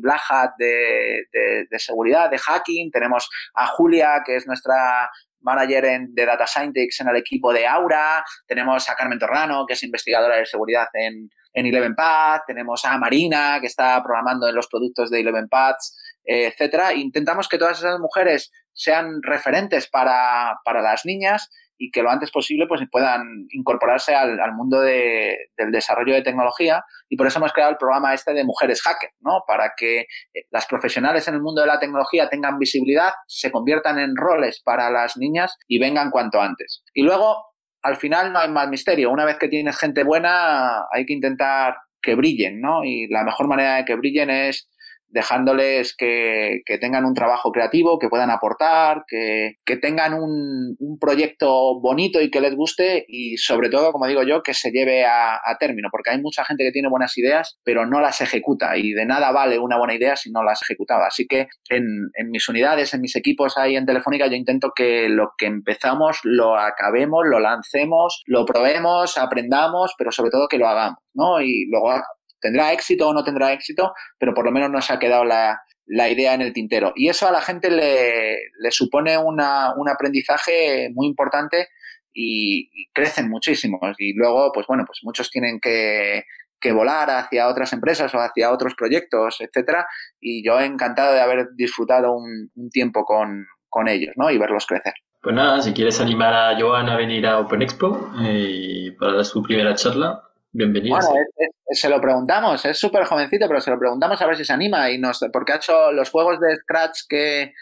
de, seguridad, de hacking. Tenemos a Julia, que es nuestra manager en, de Data Scientist en el equipo de Aura. Tenemos a Carmen Torrano, que es investigadora de seguridad en, en Eleven Path. Tenemos a Marina, que está programando en los productos de Eleven Paths, etcétera. Intentamos que todas esas mujeres sean referentes para, para las niñas y que lo antes posible pues puedan incorporarse al, mundo del desarrollo de tecnología y por eso hemos creado el programa este de Mujeres Hacker, ¿no? Para que eh, las profesionales en el mundo de la tecnología tengan visibilidad, se conviertan en roles para las niñas y vengan cuanto antes. Y luego, al final no hay mal misterio. Una vez que tienes gente buena, hay que intentar que brillen, ¿no? Y la mejor manera de que brillen es dejándoles que, tengan un trabajo creativo, que puedan aportar, que, tengan un, proyecto bonito y que les guste y sobre todo, como digo yo, que se lleve a, término, porque hay mucha gente que tiene buenas ideas, pero no las ejecuta y de nada vale una buena idea si no las ejecutaba. Así que en, en mis unidades, en mis equipos ahí en Telefónica, yo intento que lo que empezamos lo acabemos, lo lancemos, lo probemos, aprendamos, pero sobre todo que lo hagamos, ¿no? Y luego Tendrá éxito o no tendrá éxito, pero por lo menos nos ha quedado la, idea en el tintero. Y eso a la gente le, supone un aprendizaje muy importante y, crecen muchísimo. Y luego, pues bueno, pues muchos tienen que, volar hacia otras empresas o hacia otros proyectos, etcétera. Y yo encantado de haber disfrutado un, tiempo con, ellos, ¿no? Y verlos crecer. Pues nada, si quieres animar a Joan a venir a Open Expo eh, para su primera charla, bienvenido. Bueno, se lo preguntamos, es súper jovencito, pero se lo preguntamos a ver si se anima y nos, porque ha hecho los juegos de Scratch que,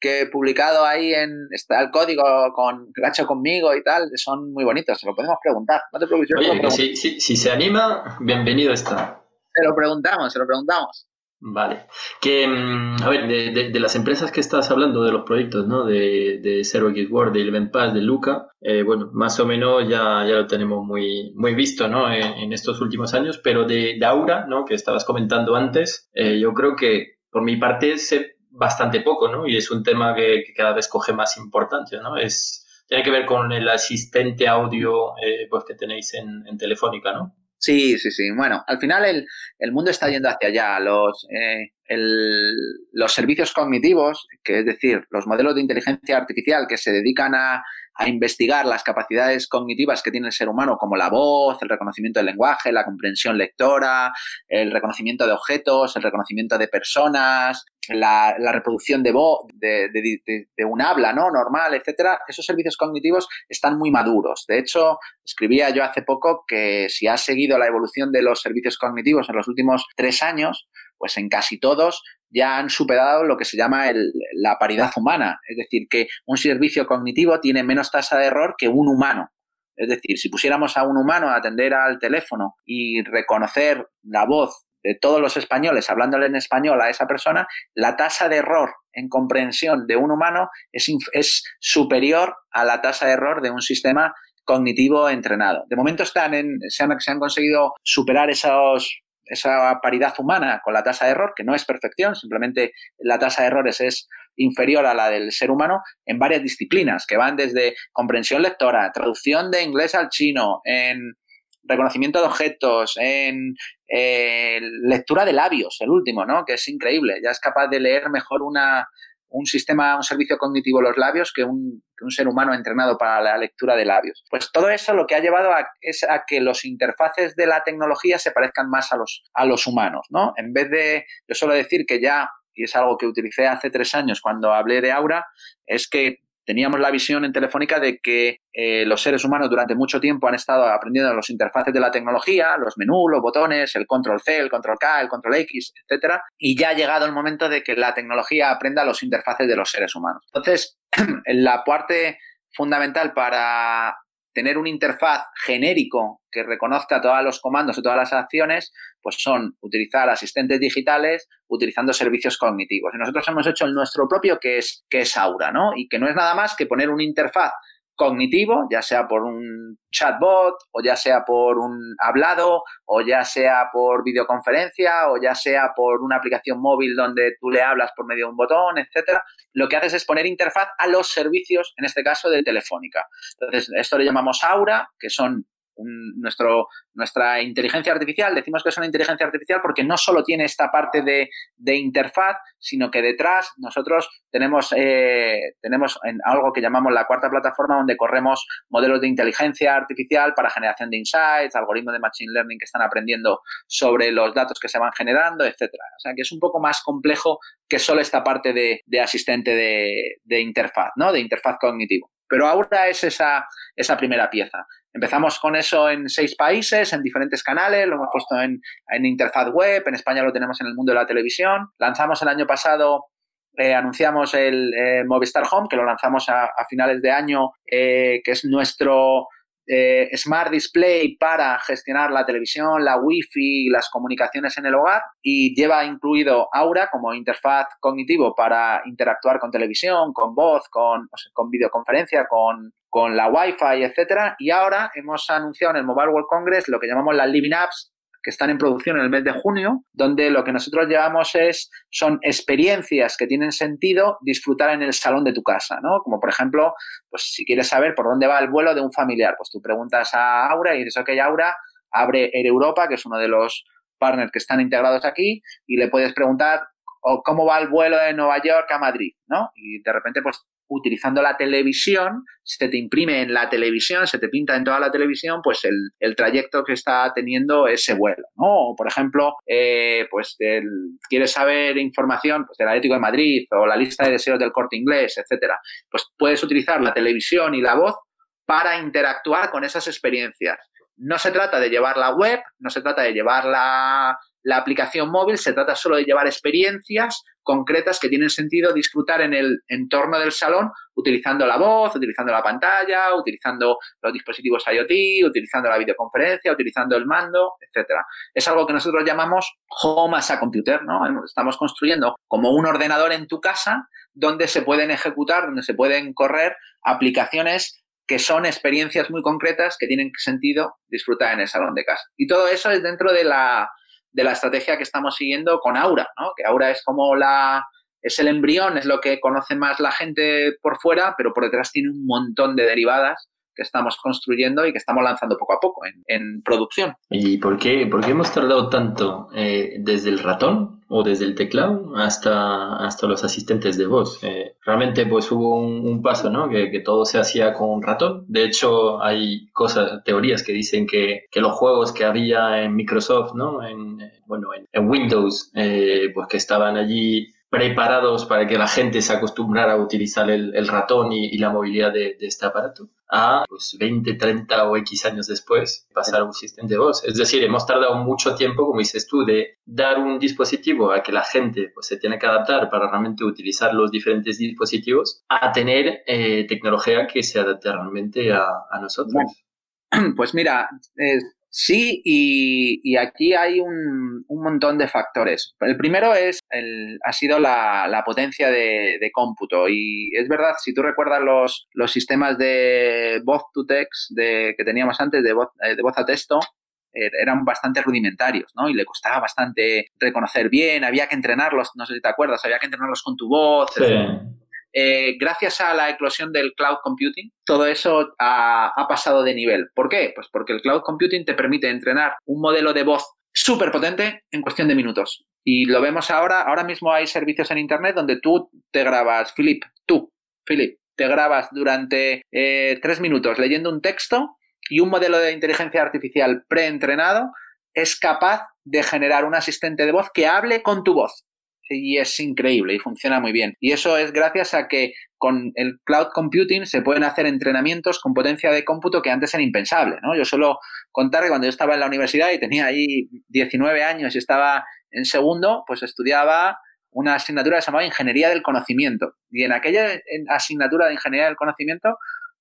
que he publicado ahí en, está el código con, que ha hecho conmigo y tal, son muy bonitos, se lo podemos preguntar. No te preocupes. Oye, si, si, se anima, bienvenido está. Se lo preguntamos, se lo preguntamos. Vale. Que, mm, a ver, de, las empresas que estás hablando, de los proyectos, ¿no? De, de Zero X Word, de Eleven Pass, de Luca, eh, bueno, más o menos ya, ya lo tenemos muy, muy visto, ¿no? En, estos últimos años, pero de, Aura, ¿no? Que estabas comentando antes, eh, yo creo que por mi parte sé bastante poco, ¿no? Y es un tema que, cada vez coge más importancia, ¿no? Es, tiene que ver con el asistente audio eh, pues que tenéis en, en Telefónica, ¿no? Sí, sí, sí. Bueno, al final el, el mundo está yendo hacia allá. Los, eh, el, los servicios cognitivos, que es decir, los modelos de inteligencia artificial que se dedican a, a, investigar las capacidades cognitivas que tiene el ser humano, como la voz, el reconocimiento del lenguaje, la comprensión lectora, el reconocimiento de objetos, el reconocimiento de personas, la, reproducción de voz, de, de, un habla ¿no? normal, etcétera, esos servicios cognitivos están muy maduros. De hecho, escribía yo hace poco que si has seguido la evolución de los servicios cognitivos en los últimos tres años, pues en casi todos ya han superado lo que se llama la paridad humana. Es decir, que un servicio cognitivo tiene menos tasa de error que un humano. Es decir, si pusiéramos a un humano a atender al teléfono y reconocer la voz de todos los españoles hablándole en español a esa persona, la tasa de error en comprensión de un humano es, es superior a la tasa de error de un sistema cognitivo entrenado. De momento están en, se, han, se han conseguido superar esos, esa paridad humana con la tasa de error, que no es perfección, simplemente la tasa de errores es inferior a la del ser humano en varias disciplinas, que van desde comprensión lectora, traducción de inglés al chino, en reconocimiento de objetos, en eh, lectura de labios, el último, ¿no? Que es increíble. Ya es capaz de leer mejor una, un sistema, un servicio cognitivo los labios que un, ser humano entrenado para la lectura de labios. Pues todo eso lo que ha llevado es a que los interfaces de la tecnología se parezcan más a los, a los humanos, ¿no? En vez de, yo suelo decir que ya, y es algo que utilicé hace tres años cuando hablé de Aura, es que teníamos la visión en Telefónica de que eh, los seres humanos durante mucho tiempo han estado aprendiendo los interfaces de la tecnología, los menús, los botones, el control C, el control K, el control X, etcétera, y ya ha llegado el momento de que la tecnología aprenda los interfaces de los seres humanos. Entonces, *clears throat* la parte fundamental para tener un interfaz genérico que reconozca todos los comandos y todas las acciones, pues son utilizar asistentes digitales utilizando servicios cognitivos. Y nosotros hemos hecho el nuestro propio que es, que es Aura, ¿no? Y que no es nada más que poner una interfaz cognitivo, ya sea por un chatbot o ya sea por un hablado o ya sea por videoconferencia o ya sea por una aplicación móvil donde tú le hablas por medio de un botón, etcétera. Lo que haces es poner interfaz a los servicios, en este caso de Telefónica. Entonces, esto le llamamos Aura, que son nuestro, nuestra inteligencia artificial, decimos que es una inteligencia artificial porque no solo tiene esta parte de, interfaz, sino que detrás nosotros tenemos, eh, tenemos en algo que llamamos la cuarta plataforma donde corremos modelos de inteligencia artificial para generación de insights, algoritmos de machine learning que están aprendiendo sobre los datos que se van generando, etcétera. O sea que es un poco más complejo que solo esta parte de, asistente de, de interfaz, ¿no? De interfaz cognitivo. Pero ahora es esa, esa primera pieza. Empezamos con eso en seis países, en diferentes canales, lo hemos puesto en, interfaz web, en España lo tenemos en el mundo de la televisión. Lanzamos el año pasado eh, anunciamos el eh, Movistar Home, que lo lanzamos a, finales de año, eh, que es nuestro eh, Smart Display para gestionar la televisión, la Wi-Fi y las comunicaciones en el hogar y lleva incluido Aura como interfaz cognitivo para interactuar con televisión, con voz, con, con videoconferencia, con, con la Wi-Fi, etcétera. Y ahora hemos anunciado en el Mobile World Congress lo que llamamos las Living Apps, que están en producción en el mes de junio, donde lo que nosotros llevamos es, son experiencias que tienen sentido disfrutar en el salón de tu casa, ¿no? Como por ejemplo, pues si quieres saber por dónde va el vuelo de un familiar, pues tú preguntas a Aura y dices, ok, Aura, abre Air Europa, que es uno de los partners que están integrados aquí, y le puedes preguntar cómo va el vuelo de Nueva York a Madrid, ¿no? Y de repente, pues utilizando la televisión, se te imprime en la televisión, se te pinta en toda la televisión, pues el, trayecto que está teniendo ese vuelo, ¿no? O, por ejemplo, eh, pues quieres saber información pues, del Atlético de Madrid o la lista de deseos del corte inglés, etcétera. Pues puedes utilizar la televisión y la voz para interactuar con esas experiencias. No se trata de llevar la web, no se trata de llevar la, la aplicación móvil se trata solo de llevar experiencias concretas que tienen sentido disfrutar en el entorno del salón utilizando la voz, utilizando la pantalla, utilizando los dispositivos IoT, utilizando la videoconferencia, utilizando el mando, etcétera. Es algo que nosotros llamamos home as a computer, ¿no? Estamos construyendo como un ordenador en tu casa donde se pueden ejecutar, donde se pueden correr aplicaciones que son experiencias muy concretas que tienen sentido disfrutar en el salón de casa. Y todo eso es dentro de la de la estrategia que estamos siguiendo con Aura, ¿no? Que Aura es como la es el embrión, es lo que conoce más la gente por fuera, pero por detrás tiene un montón de derivadas que estamos construyendo y que estamos lanzando poco a poco en, producción. ¿Y por qué, por qué hemos tardado tanto eh, desde el ratón o desde el teclado hasta, hasta los asistentes de voz? Eh, realmente pues hubo un, paso, ¿no? Que, todo se hacía con un ratón. De hecho, hay cosas, teorías que dicen que, que los juegos que había en Microsoft, ¿no? En, eh, bueno, en, Windows, pues que estaban allí preparados para que la gente se acostumbrara a utilizar el, ratón y, la movilidad de, este aparato, a pues, 20, 30 o X años después pasar a un sistema de voz. Es decir, hemos tardado mucho tiempo, como dices tú, de dar un dispositivo a que la gente pues, se tiene que adaptar para realmente utilizar los diferentes dispositivos, a tener eh, tecnología que se adapte realmente a, nosotros. *clears throat* Pues mira, sí, y, aquí hay un, montón de factores. El primero es el, ha sido la, potencia de, cómputo. Y es verdad, si tú recuerdas los, los sistemas de voz to text de, que teníamos antes, de voz, eh, de voz a texto, er, eran bastante rudimentarios, ¿no? Y le costaba bastante reconocer bien, había que entrenarlos, no sé si te acuerdas, había que entrenarlos con tu voz. Eh, gracias a la eclosión del cloud computing, todo eso ha, pasado de nivel. ¿Por qué? Pues porque el cloud computing te permite entrenar un modelo de voz súper potente en cuestión de minutos. Y lo vemos ahora, ahora mismo hay servicios en Internet donde tú te grabas, Philip, tú, Philip, te grabas durante eh, tres minutos leyendo un texto y un modelo de inteligencia artificial preentrenado es capaz de generar un asistente de voz que hable con tu voz y es increíble y funciona muy bien. Y eso es gracias a que con el cloud computing se pueden hacer entrenamientos con potencia de cómputo que antes era impensable. ¿no? Yo suelo contar que cuando yo estaba en la universidad y tenía ahí 19 años y estaba en segundo, pues estudiaba una asignatura que se llamaba Ingeniería del Conocimiento. Y en aquella asignatura de Ingeniería del Conocimiento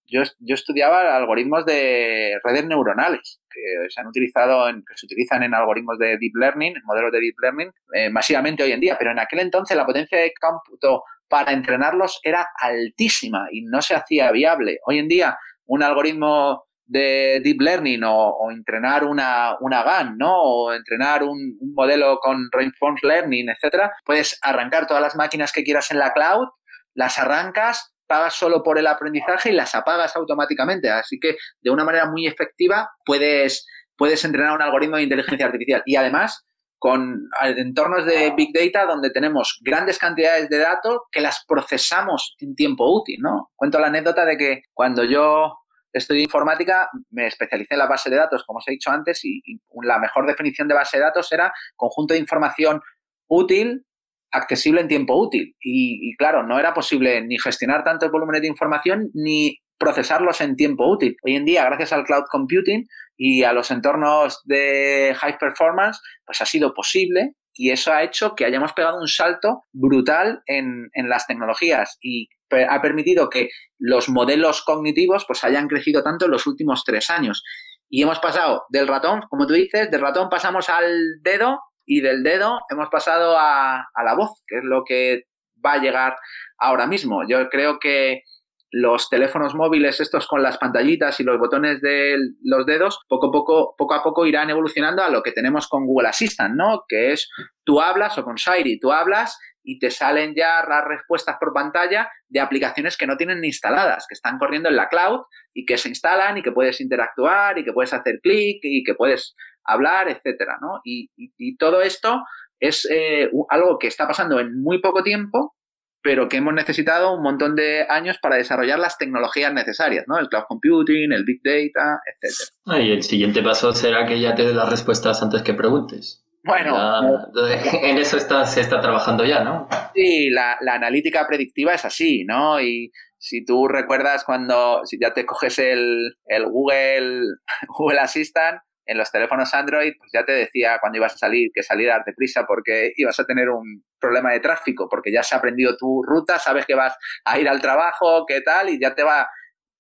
yo, yo, estudiaba algoritmos de redes neuronales que se han utilizado, en, que se utilizan en algoritmos de deep learning, en modelos de deep learning, eh, masivamente hoy en día. Pero en aquel entonces la potencia de cómputo para entrenarlos era altísima y no se hacía viable. Hoy en día un algoritmo de deep learning o, entrenar una, una GAN, ¿no? O entrenar un, un modelo con reinforcement learning, etcétera, puedes arrancar todas las máquinas que quieras en la cloud, las arrancas, pagas solo por el aprendizaje y las apagas automáticamente. Así que de una manera muy efectiva puedes, puedes entrenar un algoritmo de inteligencia artificial. Y además, con entornos de Big Data donde tenemos grandes cantidades de datos que las procesamos en tiempo útil, ¿no? Cuento la anécdota de que cuando yo estudié informática me especialicé en la base de datos, como os he dicho antes, y la mejor definición de base de datos era conjunto de información útil accesible en tiempo útil. Y, claro, no era posible ni gestionar tantos volúmenes de información ni procesarlos en tiempo útil. Hoy en día, gracias al cloud computing y a los entornos de high performance, pues ha sido posible y eso ha hecho que hayamos pegado un salto brutal en, en las tecnologías y ha permitido que los modelos cognitivos pues hayan crecido tanto en los últimos tres años. Y hemos pasado del ratón, como tú dices, del ratón pasamos al dedo y del dedo hemos pasado a, la voz, que es lo que va a llegar ahora mismo. Yo creo que los teléfonos móviles estos con las pantallitas y los botones de los dedos poco a poco poco a poco irán evolucionando a lo que tenemos con Google Assistant, ¿no? Que es tú hablas o con Siri, tú hablas y te salen ya las respuestas por pantalla de aplicaciones que no tienen instaladas, que están corriendo en la cloud y que se instalan y que puedes interactuar y que puedes hacer clic y que puedes hablar, etcétera, ¿no? Y, todo esto es eh, algo que está pasando en muy poco tiempo, pero que hemos necesitado un montón de años para desarrollar las tecnologías necesarias, ¿no? El cloud computing, el big data, etcétera. Ah, y el siguiente paso será que ya te dé las respuestas antes que preguntes. Bueno, *laughs* en eso está, se está trabajando ya, ¿no? Sí, la, la, analítica predictiva es así, ¿no? Y si tú recuerdas cuando si ya te coges el, el Google, *laughs* Google Assistant, en los teléfonos Android, pues ya te decía cuando ibas a salir que salieras deprisa porque ibas a tener un problema de tráfico, porque ya se ha aprendido tu ruta, sabes que vas a ir al trabajo, qué tal, y ya te va,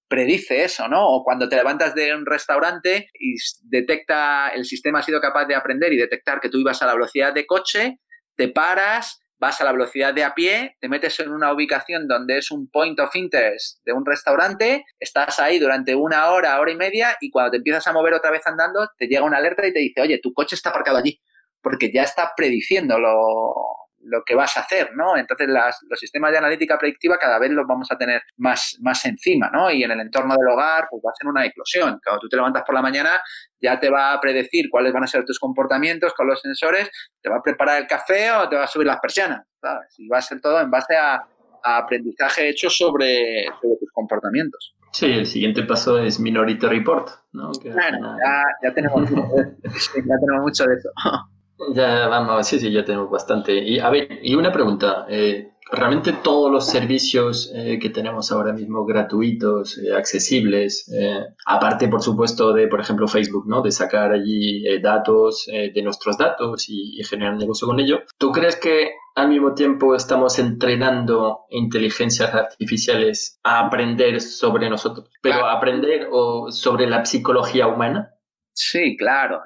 predice eso, ¿no? O cuando te levantas de un restaurante y detecta, el sistema ha sido capaz de aprender y detectar que tú ibas a la velocidad de coche, te paras, vas a la velocidad de a pie, te metes en una ubicación donde es un point of interest de un restaurante, estás ahí durante una hora, hora y media y cuando te empiezas a mover otra vez andando, te llega una alerta y te dice, oye, tu coche está aparcado allí, porque ya está prediciendo lo, lo que vas a hacer, ¿no? Entonces los sistemas de analítica predictiva cada vez los vamos a tener más, más encima, ¿no? Y en el entorno del hogar, pues va a ser una eclosión. Cuando tú te levantas por la mañana, ya te va a predecir cuáles van a ser tus comportamientos con los sensores, te va a preparar el café o te va a subir las persianas, ¿sabes? Y va a ser todo en base a, aprendizaje hecho sobre, tus comportamientos. Sí, el siguiente paso es Minority Report, ¿no? ya, tenemos, ya tenemos mucho de eso. *laughs* Ya vamos, sí, sí, ya tenemos bastante. Y a ver, y una pregunta. Eh, realmente todos los servicios eh, que tenemos ahora mismo gratuitos, eh, accesibles, eh, aparte por supuesto de, por ejemplo, Facebook, ¿no? De sacar allí datos de nuestros datos y, generar negocio con ello. ¿Tú crees que al mismo tiempo estamos entrenando inteligencias artificiales a aprender sobre nosotros, pero aprender o sobre la psicología humana? Sí, claro.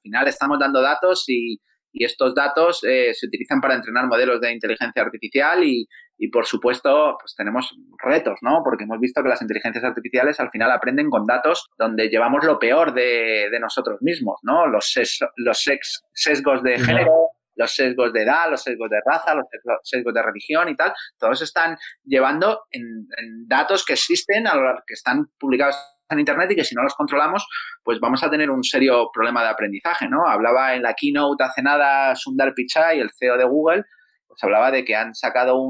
Final estamos dando datos y y estos datos eh, se utilizan para entrenar modelos de inteligencia artificial y, y, por supuesto, pues tenemos retos, ¿no? Porque hemos visto que las inteligencias artificiales al final aprenden con datos donde llevamos lo peor de, de nosotros mismos, ¿no? Los, los sesgos de género, los sesgos de edad, los sesgos de raza, los sesgos de religión y tal, todos están llevando en, en datos que existen, a lo que están publicados en Internet y que si no los controlamos, pues vamos a tener un serio problema de aprendizaje, ¿no? Hablaba en la keynote hace nada Sundar Pichai, el CEO de Google, pues hablaba de que han sacado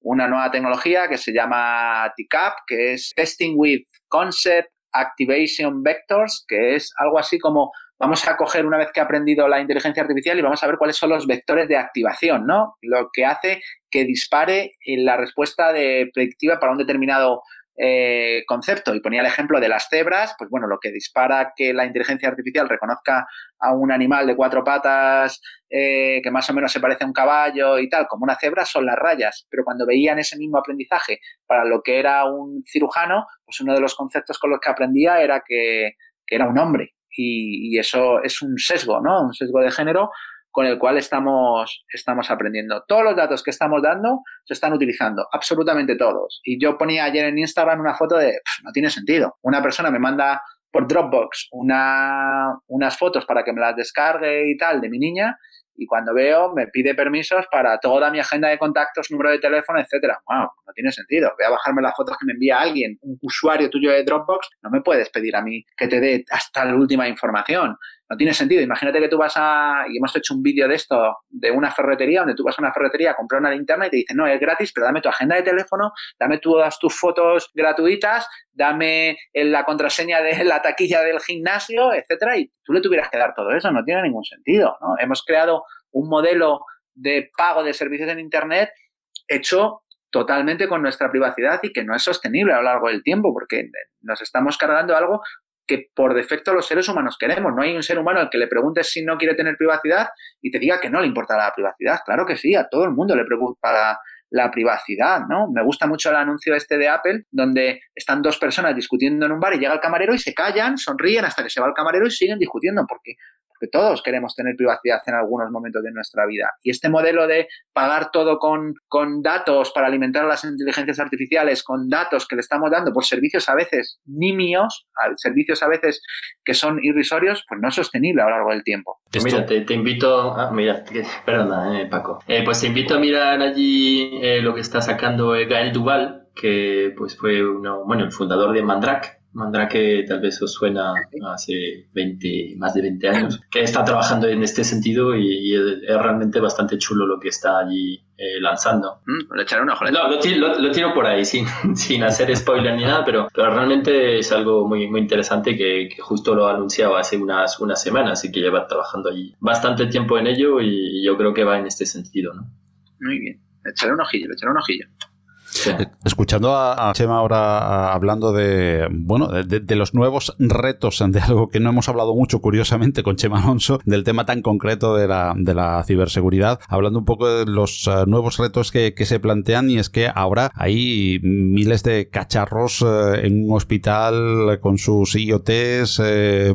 una nueva tecnología que se llama TCAP, que es Testing with Concept Activation Vectors, que es algo así como vamos a coger una vez que ha aprendido la inteligencia artificial y vamos a ver cuáles son los vectores de activación, ¿no? Lo que hace que dispare la respuesta de predictiva para un determinado eh, concepto y ponía el ejemplo de las cebras, pues bueno, lo que dispara que la inteligencia artificial reconozca a un animal de cuatro patas eh, que más o menos se parece a un caballo y tal, como una cebra, son las rayas. Pero cuando veían ese mismo aprendizaje para lo que era un cirujano, pues uno de los conceptos con los que aprendía era que, era un hombre. Y, y, eso es un sesgo, ¿no? Un sesgo de género con el cual estamos, estamos aprendiendo. Todos los datos que estamos dando se están utilizando, absolutamente todos. Y yo ponía ayer en Instagram una foto de, no tiene sentido. Una persona me manda por Dropbox una, unas fotos para que me las descargue y tal de mi niña y cuando veo me pide permisos para toda mi agenda de contactos, número de teléfono, etcétera. Wow, no tiene sentido. Voy a bajarme las fotos que me envía alguien, un usuario tuyo de Dropbox, no me puedes pedir a mí que te dé hasta la última información. No tiene sentido. Imagínate que tú vas a, y hemos hecho un vídeo de esto, de una ferretería, donde tú vas a una ferretería a comprar una linterna y te dicen, no, es gratis, pero dame tu agenda de teléfono, dame todas tus fotos gratuitas, dame la contraseña de la taquilla del gimnasio, etcétera, y tú le tuvieras que dar todo eso. No tiene ningún sentido. ¿no? Hemos creado un modelo de pago de servicios en Internet hecho totalmente con nuestra privacidad y que no es sostenible a lo largo del tiempo, porque nos estamos cargando algo que por defecto los seres humanos queremos. No hay un ser humano al que le preguntes si no quiere tener privacidad y te diga que no le importa la privacidad. Claro que sí, a todo el mundo le preocupa la, privacidad, ¿no? Me gusta mucho el anuncio este de Apple, donde están dos personas discutiendo en un bar y llega el camarero y se callan, sonríen hasta que se va el camarero y siguen discutiendo, porque porque todos queremos tener privacidad en algunos momentos de nuestra vida. Y este modelo de pagar todo con, con datos para alimentar a las inteligencias artificiales, con datos que le estamos dando por servicios a veces nimios, servicios a veces que son irrisorios, pues no es sostenible a lo largo del tiempo. Mira, te, invito a... Mira, perdona, eh, Paco. Eh, pues te invito a mirar allí eh, lo que está sacando Gael Duval, que pues fue uno, bueno, el fundador de Mandrake, Mandrake tal vez os suena hace 20, más de 20 años, que está trabajando en este sentido y, es, realmente bastante chulo lo que está allí eh, lanzando. Mm, le echaré un ojo. No, lo, tiro por ahí, sin, *laughs* sin hacer spoiler ni nada, pero, pero realmente es algo muy, muy interesante que, justo lo ha anunciado hace unas, unas semanas y que lleva trabajando allí bastante tiempo en ello y, yo creo que va en este sentido. ¿no? Muy bien. Le echaré un ojillo, le echaré un ojillo. Eh, escuchando a, Chema ahora hablando de, bueno, de, los nuevos retos, de algo que no hemos hablado mucho, curiosamente, con Chema Alonso, del tema tan concreto de la, de la ciberseguridad, hablando un poco de los eh, nuevos retos que, se plantean y es que ahora hay miles de cacharros eh, en un hospital con sus IoTs,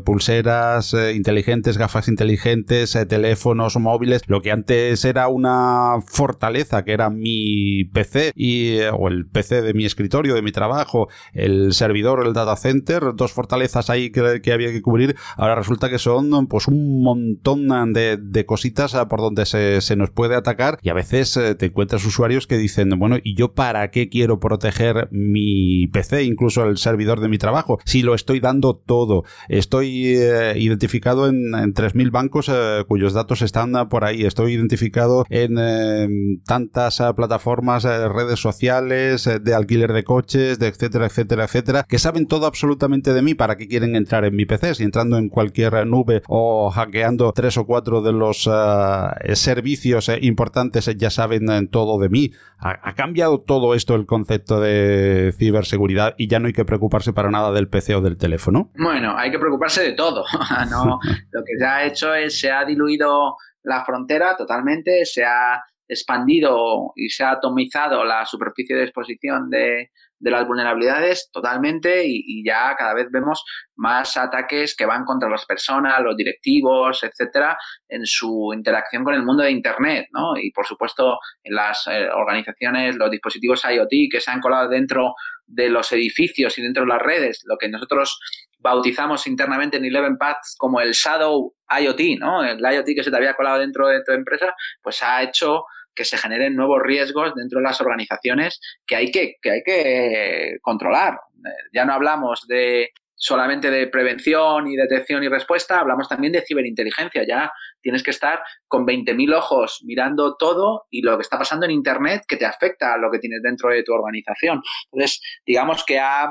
pulseras inteligentes, gafas inteligentes, teléfonos móviles, lo que antes era una fortaleza que era mi PC y o el PC de mi escritorio, de mi trabajo, el servidor, el data center, dos fortalezas ahí que, había que cubrir, ahora resulta que son pues un montón de, cositas por donde se, nos puede atacar y a veces eh, te encuentras usuarios que dicen, bueno, ¿y yo para qué quiero proteger mi PC, incluso el servidor de mi trabajo? Si lo estoy dando todo, estoy eh, identificado en, en 3.000 bancos eh, cuyos datos están por ahí, estoy identificado en tantas plataformas, redes sociales, eh, de alquiler de coches, de etcétera, etcétera, etcétera, que saben todo absolutamente de mí para que quieren entrar en mi PC, si entrando en cualquier nube o hackeando tres o cuatro de los eh, servicios importantes ya saben todo de mí. Ha, cambiado todo esto el concepto de ciberseguridad y ya no hay que preocuparse para nada del PC o del teléfono. Bueno, hay que preocuparse de todo. *laughs* no, *laughs* lo que se ha hecho es se ha diluido la frontera totalmente, se ha expandido y se ha atomizado la superficie de exposición de, las vulnerabilidades totalmente y, ya cada vez vemos más ataques que van contra las personas, los directivos, etcétera, en su interacción con el mundo de Internet, ¿no? Y por supuesto, en las eh, organizaciones, los dispositivos IoT que se han colado dentro de los edificios y dentro de las redes, lo que nosotros bautizamos internamente en Eleven Paths como el Shadow IoT, ¿no? El IoT que se te había colado dentro de tu empresa, pues ha hecho que se generen nuevos riesgos dentro de las organizaciones que hay que, que, hay que controlar. Eh, ya no hablamos de solamente de prevención y detección y respuesta, hablamos también de ciberinteligencia. Ya tienes que estar con 20.000 ojos mirando todo y lo que está pasando en Internet que te afecta a lo que tienes dentro de tu organización. Entonces, digamos que ha,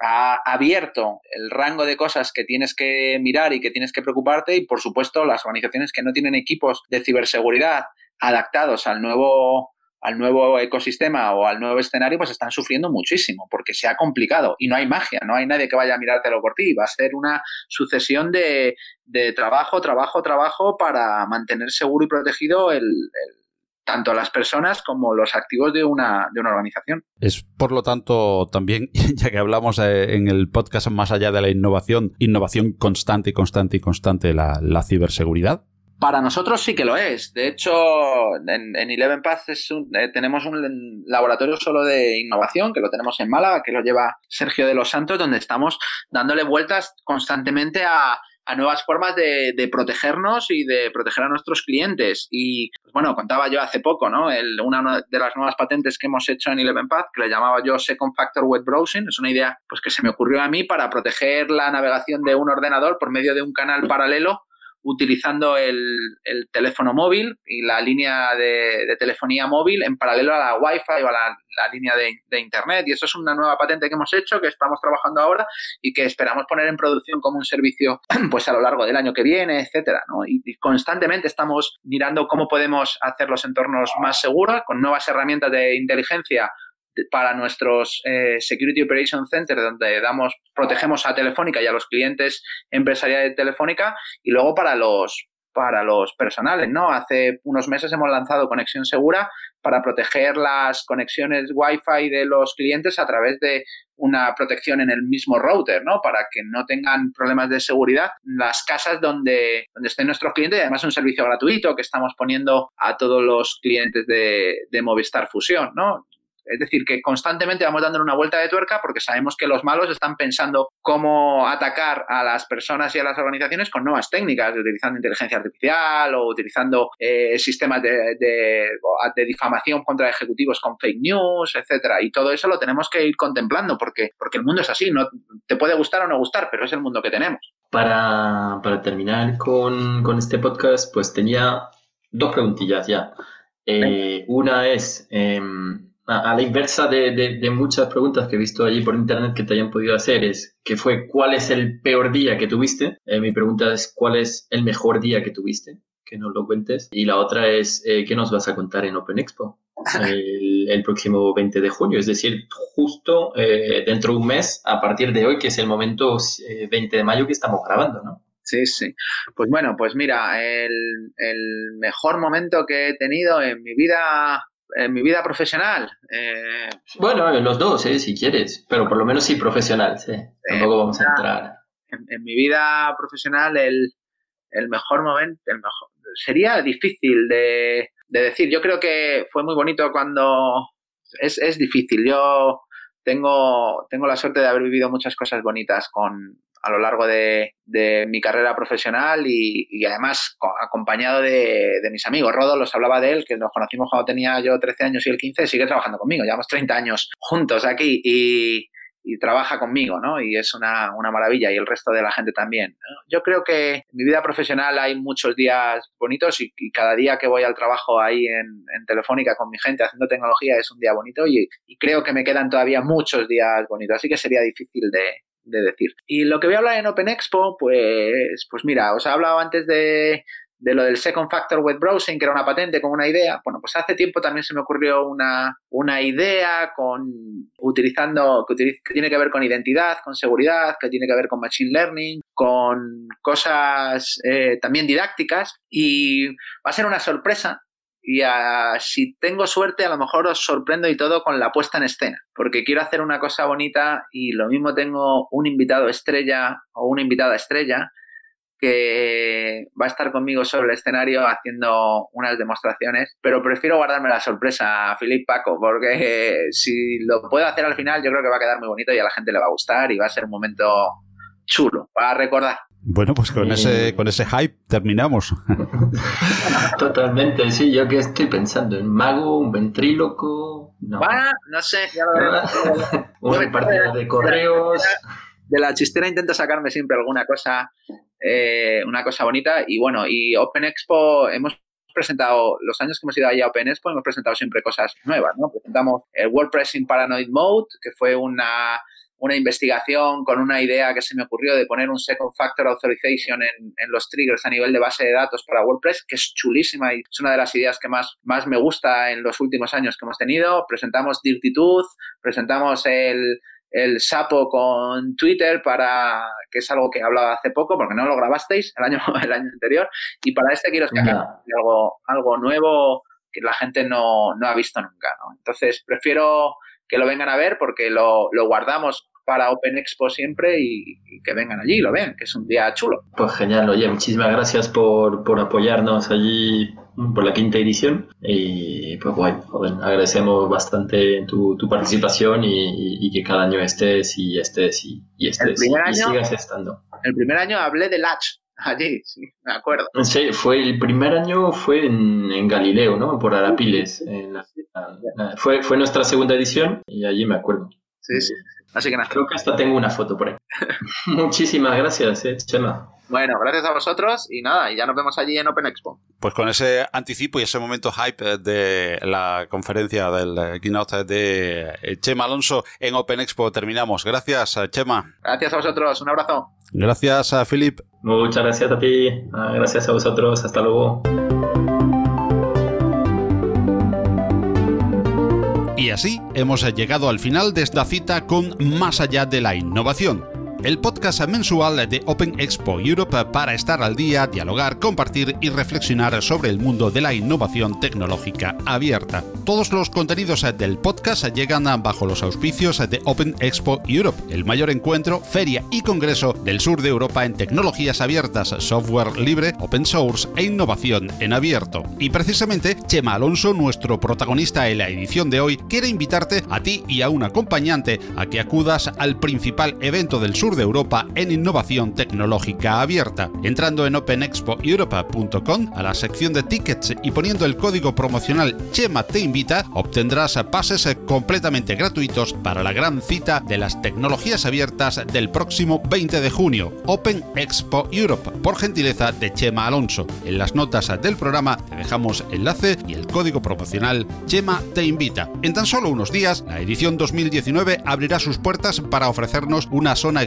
ha abierto el rango de cosas que tienes que mirar y que tienes que preocuparte y, por supuesto, las organizaciones que no tienen equipos de ciberseguridad adaptados al nuevo al nuevo ecosistema o al nuevo escenario, pues están sufriendo muchísimo porque se ha complicado y no hay magia, no hay nadie que vaya a mirártelo por ti. Va a ser una sucesión de, trabajo, trabajo, trabajo para mantener seguro y protegido el, tanto las personas como los activos de una, de una organización. Es, por lo tanto, también, *laughs* ya que hablamos eh, en el podcast más allá de la innovación, innovación constante y constante y constante la, la ciberseguridad. Para nosotros sí que lo es. De hecho, en, Eleven Path eh, tenemos un laboratorio solo de innovación, que lo tenemos en Málaga, que lo lleva Sergio de los Santos, donde estamos dándole vueltas constantemente a, nuevas formas de, protegernos y de proteger a nuestros clientes. Y, pues bueno, contaba yo hace poco, ¿no? una de las nuevas patentes que hemos hecho en Eleven Path, que le llamaba yo Second Factor Web Browsing, es una idea pues, que se me ocurrió a mí para proteger la navegación de un ordenador por medio de un canal paralelo utilizando el, teléfono móvil y la línea de, telefonía móvil en paralelo a la Wi-Fi o a la, línea de, Internet. Y eso es una nueva patente que hemos hecho, que estamos trabajando ahora y que esperamos poner en producción como un servicio *clears throat* pues a lo largo del año que viene, etcétera. Y, y constantemente estamos mirando cómo podemos hacer los entornos más seguros con nuevas herramientas de inteligencia para nuestros eh, Security Operation Center, donde damos, protegemos a Telefónica y a los clientes empresariales de Telefónica, y luego para los para los personales, ¿no? Hace unos meses hemos lanzado Conexión Segura para proteger las conexiones Wi-Fi de los clientes a través de una protección en el mismo router, ¿no? Para que no tengan problemas de seguridad las casas donde, donde estén nuestros clientes y además un servicio gratuito que estamos poniendo a todos los clientes de, de Movistar Fusión, ¿no? Es decir, que constantemente vamos dando una vuelta de tuerca porque sabemos que los malos están pensando cómo atacar a las personas y a las organizaciones con nuevas técnicas, utilizando inteligencia artificial o utilizando eh, sistemas de, de, difamación contra ejecutivos con fake news, etcétera. Y todo eso lo tenemos que ir contemplando porque, porque el mundo es así. No, te puede gustar o no gustar, pero es el mundo que tenemos. Para, terminar con, este podcast, pues tenía dos preguntillas ya. Eh, una es, em, a, la inversa de, muchas preguntas que he visto allí por internet que te hayan podido hacer, es que fue ¿cuál es el peor día que tuviste? Eh, mi pregunta es ¿cuál es el mejor día que tuviste? Que nos lo cuentes. Y la otra es eh, ¿qué nos vas a contar en Open Expo? *laughs* El, próximo 20 de junio, es decir, justo eh, dentro de un mes, a partir de hoy, que es el momento 20 de mayo que estamos grabando, ¿no? Sí, sí. Pues bueno, pues mira, el, el, mejor momento que he tenido en mi vida en mi vida profesional. Eh, bueno, los dos, eh, si quieres, pero por lo menos sí profesional, sí. Tampoco vamos a entrar. En, mi vida profesional, el, mejor momento, el mejor, sería difícil de, decir. Yo creo que fue muy bonito cuando. Es, es difícil. Yo tengo, tengo la suerte de haber vivido muchas cosas bonitas con, a lo largo de, mi carrera profesional y, además acompañado de, mis amigos. Rodo los hablaba de él, que nos conocimos cuando tenía yo 13 años y él 15, sigue trabajando conmigo, llevamos 30 años juntos aquí y, trabaja conmigo, ¿no? Y es una, una, maravilla y el resto de la gente también. Yo creo que en mi vida profesional hay muchos días bonitos y, cada día que voy al trabajo ahí en, en, Telefónica con mi gente haciendo tecnología es un día bonito y, y, creo que me quedan todavía muchos días bonitos, así que sería difícil de, de decir. Y lo que voy a hablar en Open Expo, pues, pues mira, os he hablado antes de, de lo del Second Factor Web Browsing, que era una patente con una idea. Bueno, pues hace tiempo también se me ocurrió una, una idea con utilizando que, tiene que ver con identidad, con seguridad, que tiene que ver con machine learning, con cosas eh, también didácticas y va a ser una sorpresa. Y si tengo suerte, a lo mejor os sorprendo y todo con la puesta en escena, porque quiero hacer una cosa bonita y lo mismo tengo un invitado estrella o una invitada estrella que va a estar conmigo sobre el escenario haciendo unas demostraciones, pero prefiero guardarme la sorpresa a Filip Paco, porque *laughs* si lo puedo hacer al final, yo creo que va a quedar muy bonito y a la gente le va a gustar y va a ser un momento chulo para recordar. Bueno, pues con ese, con ese hype terminamos. *laughs* Totalmente, sí, yo que estoy pensando en mago, un ventríloco. No, no sé, ya lo *laughs* Una partida de correos. De la chistera intento sacarme siempre alguna cosa eh, una cosa bonita. Y bueno, y Open Expo hemos presentado, los años que hemos ido allá a Open Expo, hemos presentado siempre cosas nuevas, ¿no? Presentamos el WordPress in Paranoid Mode, que fue una, una investigación con una idea que se me ocurrió de poner un Second Factor Authorization en, en, los triggers a nivel de base de datos para WordPress, que es chulísima y es una de las ideas que más, más me gusta en los últimos años que hemos tenido. Presentamos Dirty Tooth, presentamos el el sapo con Twitter para que es algo que hablaba hace poco porque no lo grabasteis el año *laughs* el año anterior y para este quiero sacar algo algo nuevo que la gente no, no ha visto nunca ¿no? entonces prefiero que lo vengan a ver porque lo, lo guardamos para Open Expo siempre y, que vengan allí y lo ven, que es un día chulo. Pues genial, oye, muchísimas gracias por, por apoyarnos allí por la quinta edición y pues bueno, agradecemos bastante tu, tu participación y, y, que cada año estés y estés y, y estés y, sigas estando. El primer año hablé de Latch, allí, sí, me acuerdo. Sí, fue el primer año fue en, en Galileo, ¿no? Por Arapiles. En la, fue, fue nuestra segunda edición y allí me acuerdo. Sí, sí. Así que nada. Creo que hasta tengo una foto por ahí. *laughs* Muchísimas gracias, eh, Chema. Bueno, gracias a vosotros y nada, y ya nos vemos allí en Open Expo. Pues con ese anticipo y ese momento hype de la conferencia del keynote de Chema Alonso en Open Expo terminamos. Gracias, Chema. Gracias a vosotros, un abrazo. Gracias a Philip. Muchas gracias a ti, ah, gracias a vosotros, hasta luego. Y así hemos llegado al final de esta cita con Más allá de la innovación el podcast mensual de Open Expo Europe para estar al día, dialogar, compartir y reflexionar sobre el mundo de la innovación tecnológica abierta. Todos los contenidos del podcast llegan bajo los auspicios de Open Expo Europe, el mayor encuentro, feria y congreso del sur de Europa en tecnologías abiertas, software libre, open source e innovación en abierto. Y precisamente Chema Alonso, nuestro protagonista en la edición de hoy, quiere invitarte a ti y a un acompañante a que acudas al principal evento del sur de Europa en innovación tecnológica abierta. Entrando en openexpoeuropa.com a la sección de tickets y poniendo el código promocional Chema te invita, obtendrás pases completamente gratuitos para la gran cita de las tecnologías abiertas del próximo 20 de junio, Open Expo Europe, por gentileza de Chema Alonso. En las notas del programa te dejamos enlace y el código promocional Chema te invita. En tan solo unos días, la edición 2019 abrirá sus puertas para ofrecernos una zona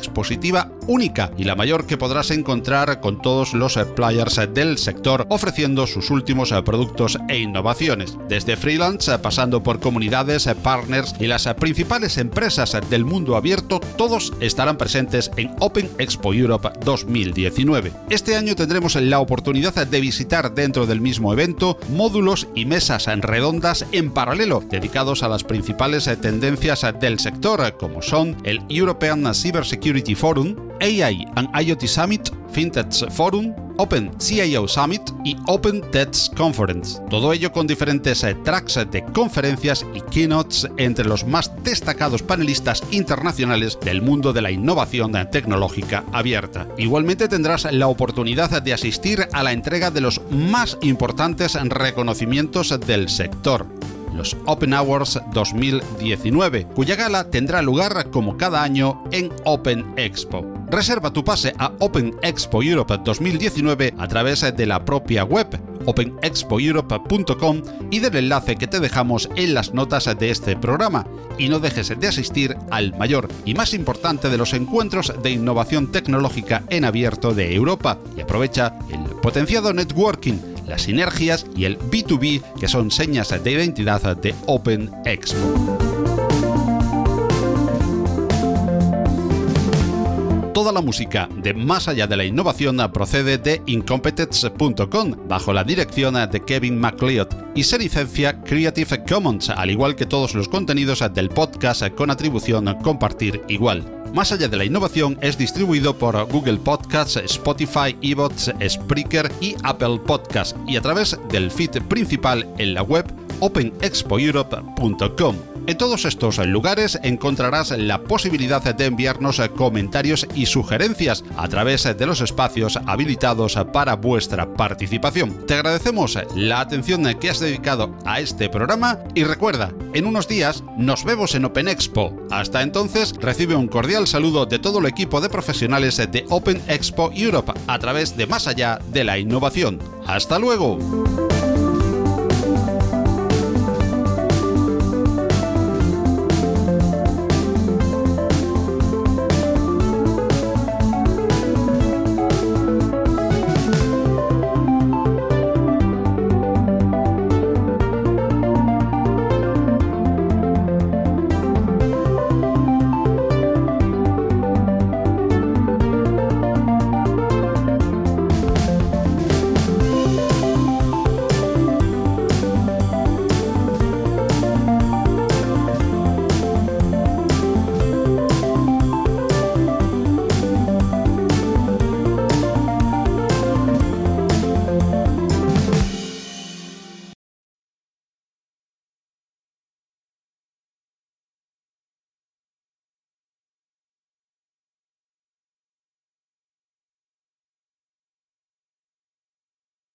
única y la mayor que podrás encontrar con todos los players del sector ofreciendo sus últimos productos e innovaciones. Desde freelance, pasando por comunidades, partners y las principales empresas del mundo abierto, todos estarán presentes en Open Expo Europe 2019. Este año tendremos la oportunidad de visitar dentro del mismo evento módulos y mesas redondas en paralelo dedicados a las principales tendencias del sector, como son el European Cybersecurity Forum, AI and IoT Summit, FinTech Forum, Open CIO Summit y Open Techs Conference. Todo ello con diferentes eh, tracks de conferencias y keynotes entre los más destacados panelistas internacionales del mundo de la innovación tecnológica abierta. Igualmente tendrás la oportunidad de asistir a la entrega de los más importantes reconocimientos del sector los Open Hours 2019, cuya gala tendrá lugar como cada año en Open Expo. Reserva tu pase a Open Expo Europe 2019 a través de la propia web openexpoeurope.com y del enlace que te dejamos en las notas de este programa. Y no dejes de asistir al mayor y más importante de los encuentros de innovación tecnológica en abierto de Europa y aprovecha el potenciado networking las sinergias y el B2B que son señas de identidad de Open Expo. Toda la música de Más allá de la innovación procede de incompetence.com bajo la dirección de Kevin MacLeod y se licencia Creative Commons, al igual que todos los contenidos del podcast con atribución compartir igual. Más allá de la innovación es distribuido por Google Podcasts, Spotify, Evox, Spreaker y Apple Podcasts y a través del feed principal en la web openexpoeurope.com. En todos estos lugares encontrarás la posibilidad de enviarnos comentarios y sugerencias a través de los espacios habilitados para vuestra participación. Te agradecemos la atención que has dedicado a este programa y recuerda, en unos días nos vemos en Open Expo. Hasta entonces, recibe un cordial saludo de todo el equipo de profesionales de Open Expo Europe a través de Más allá de la innovación. Hasta luego.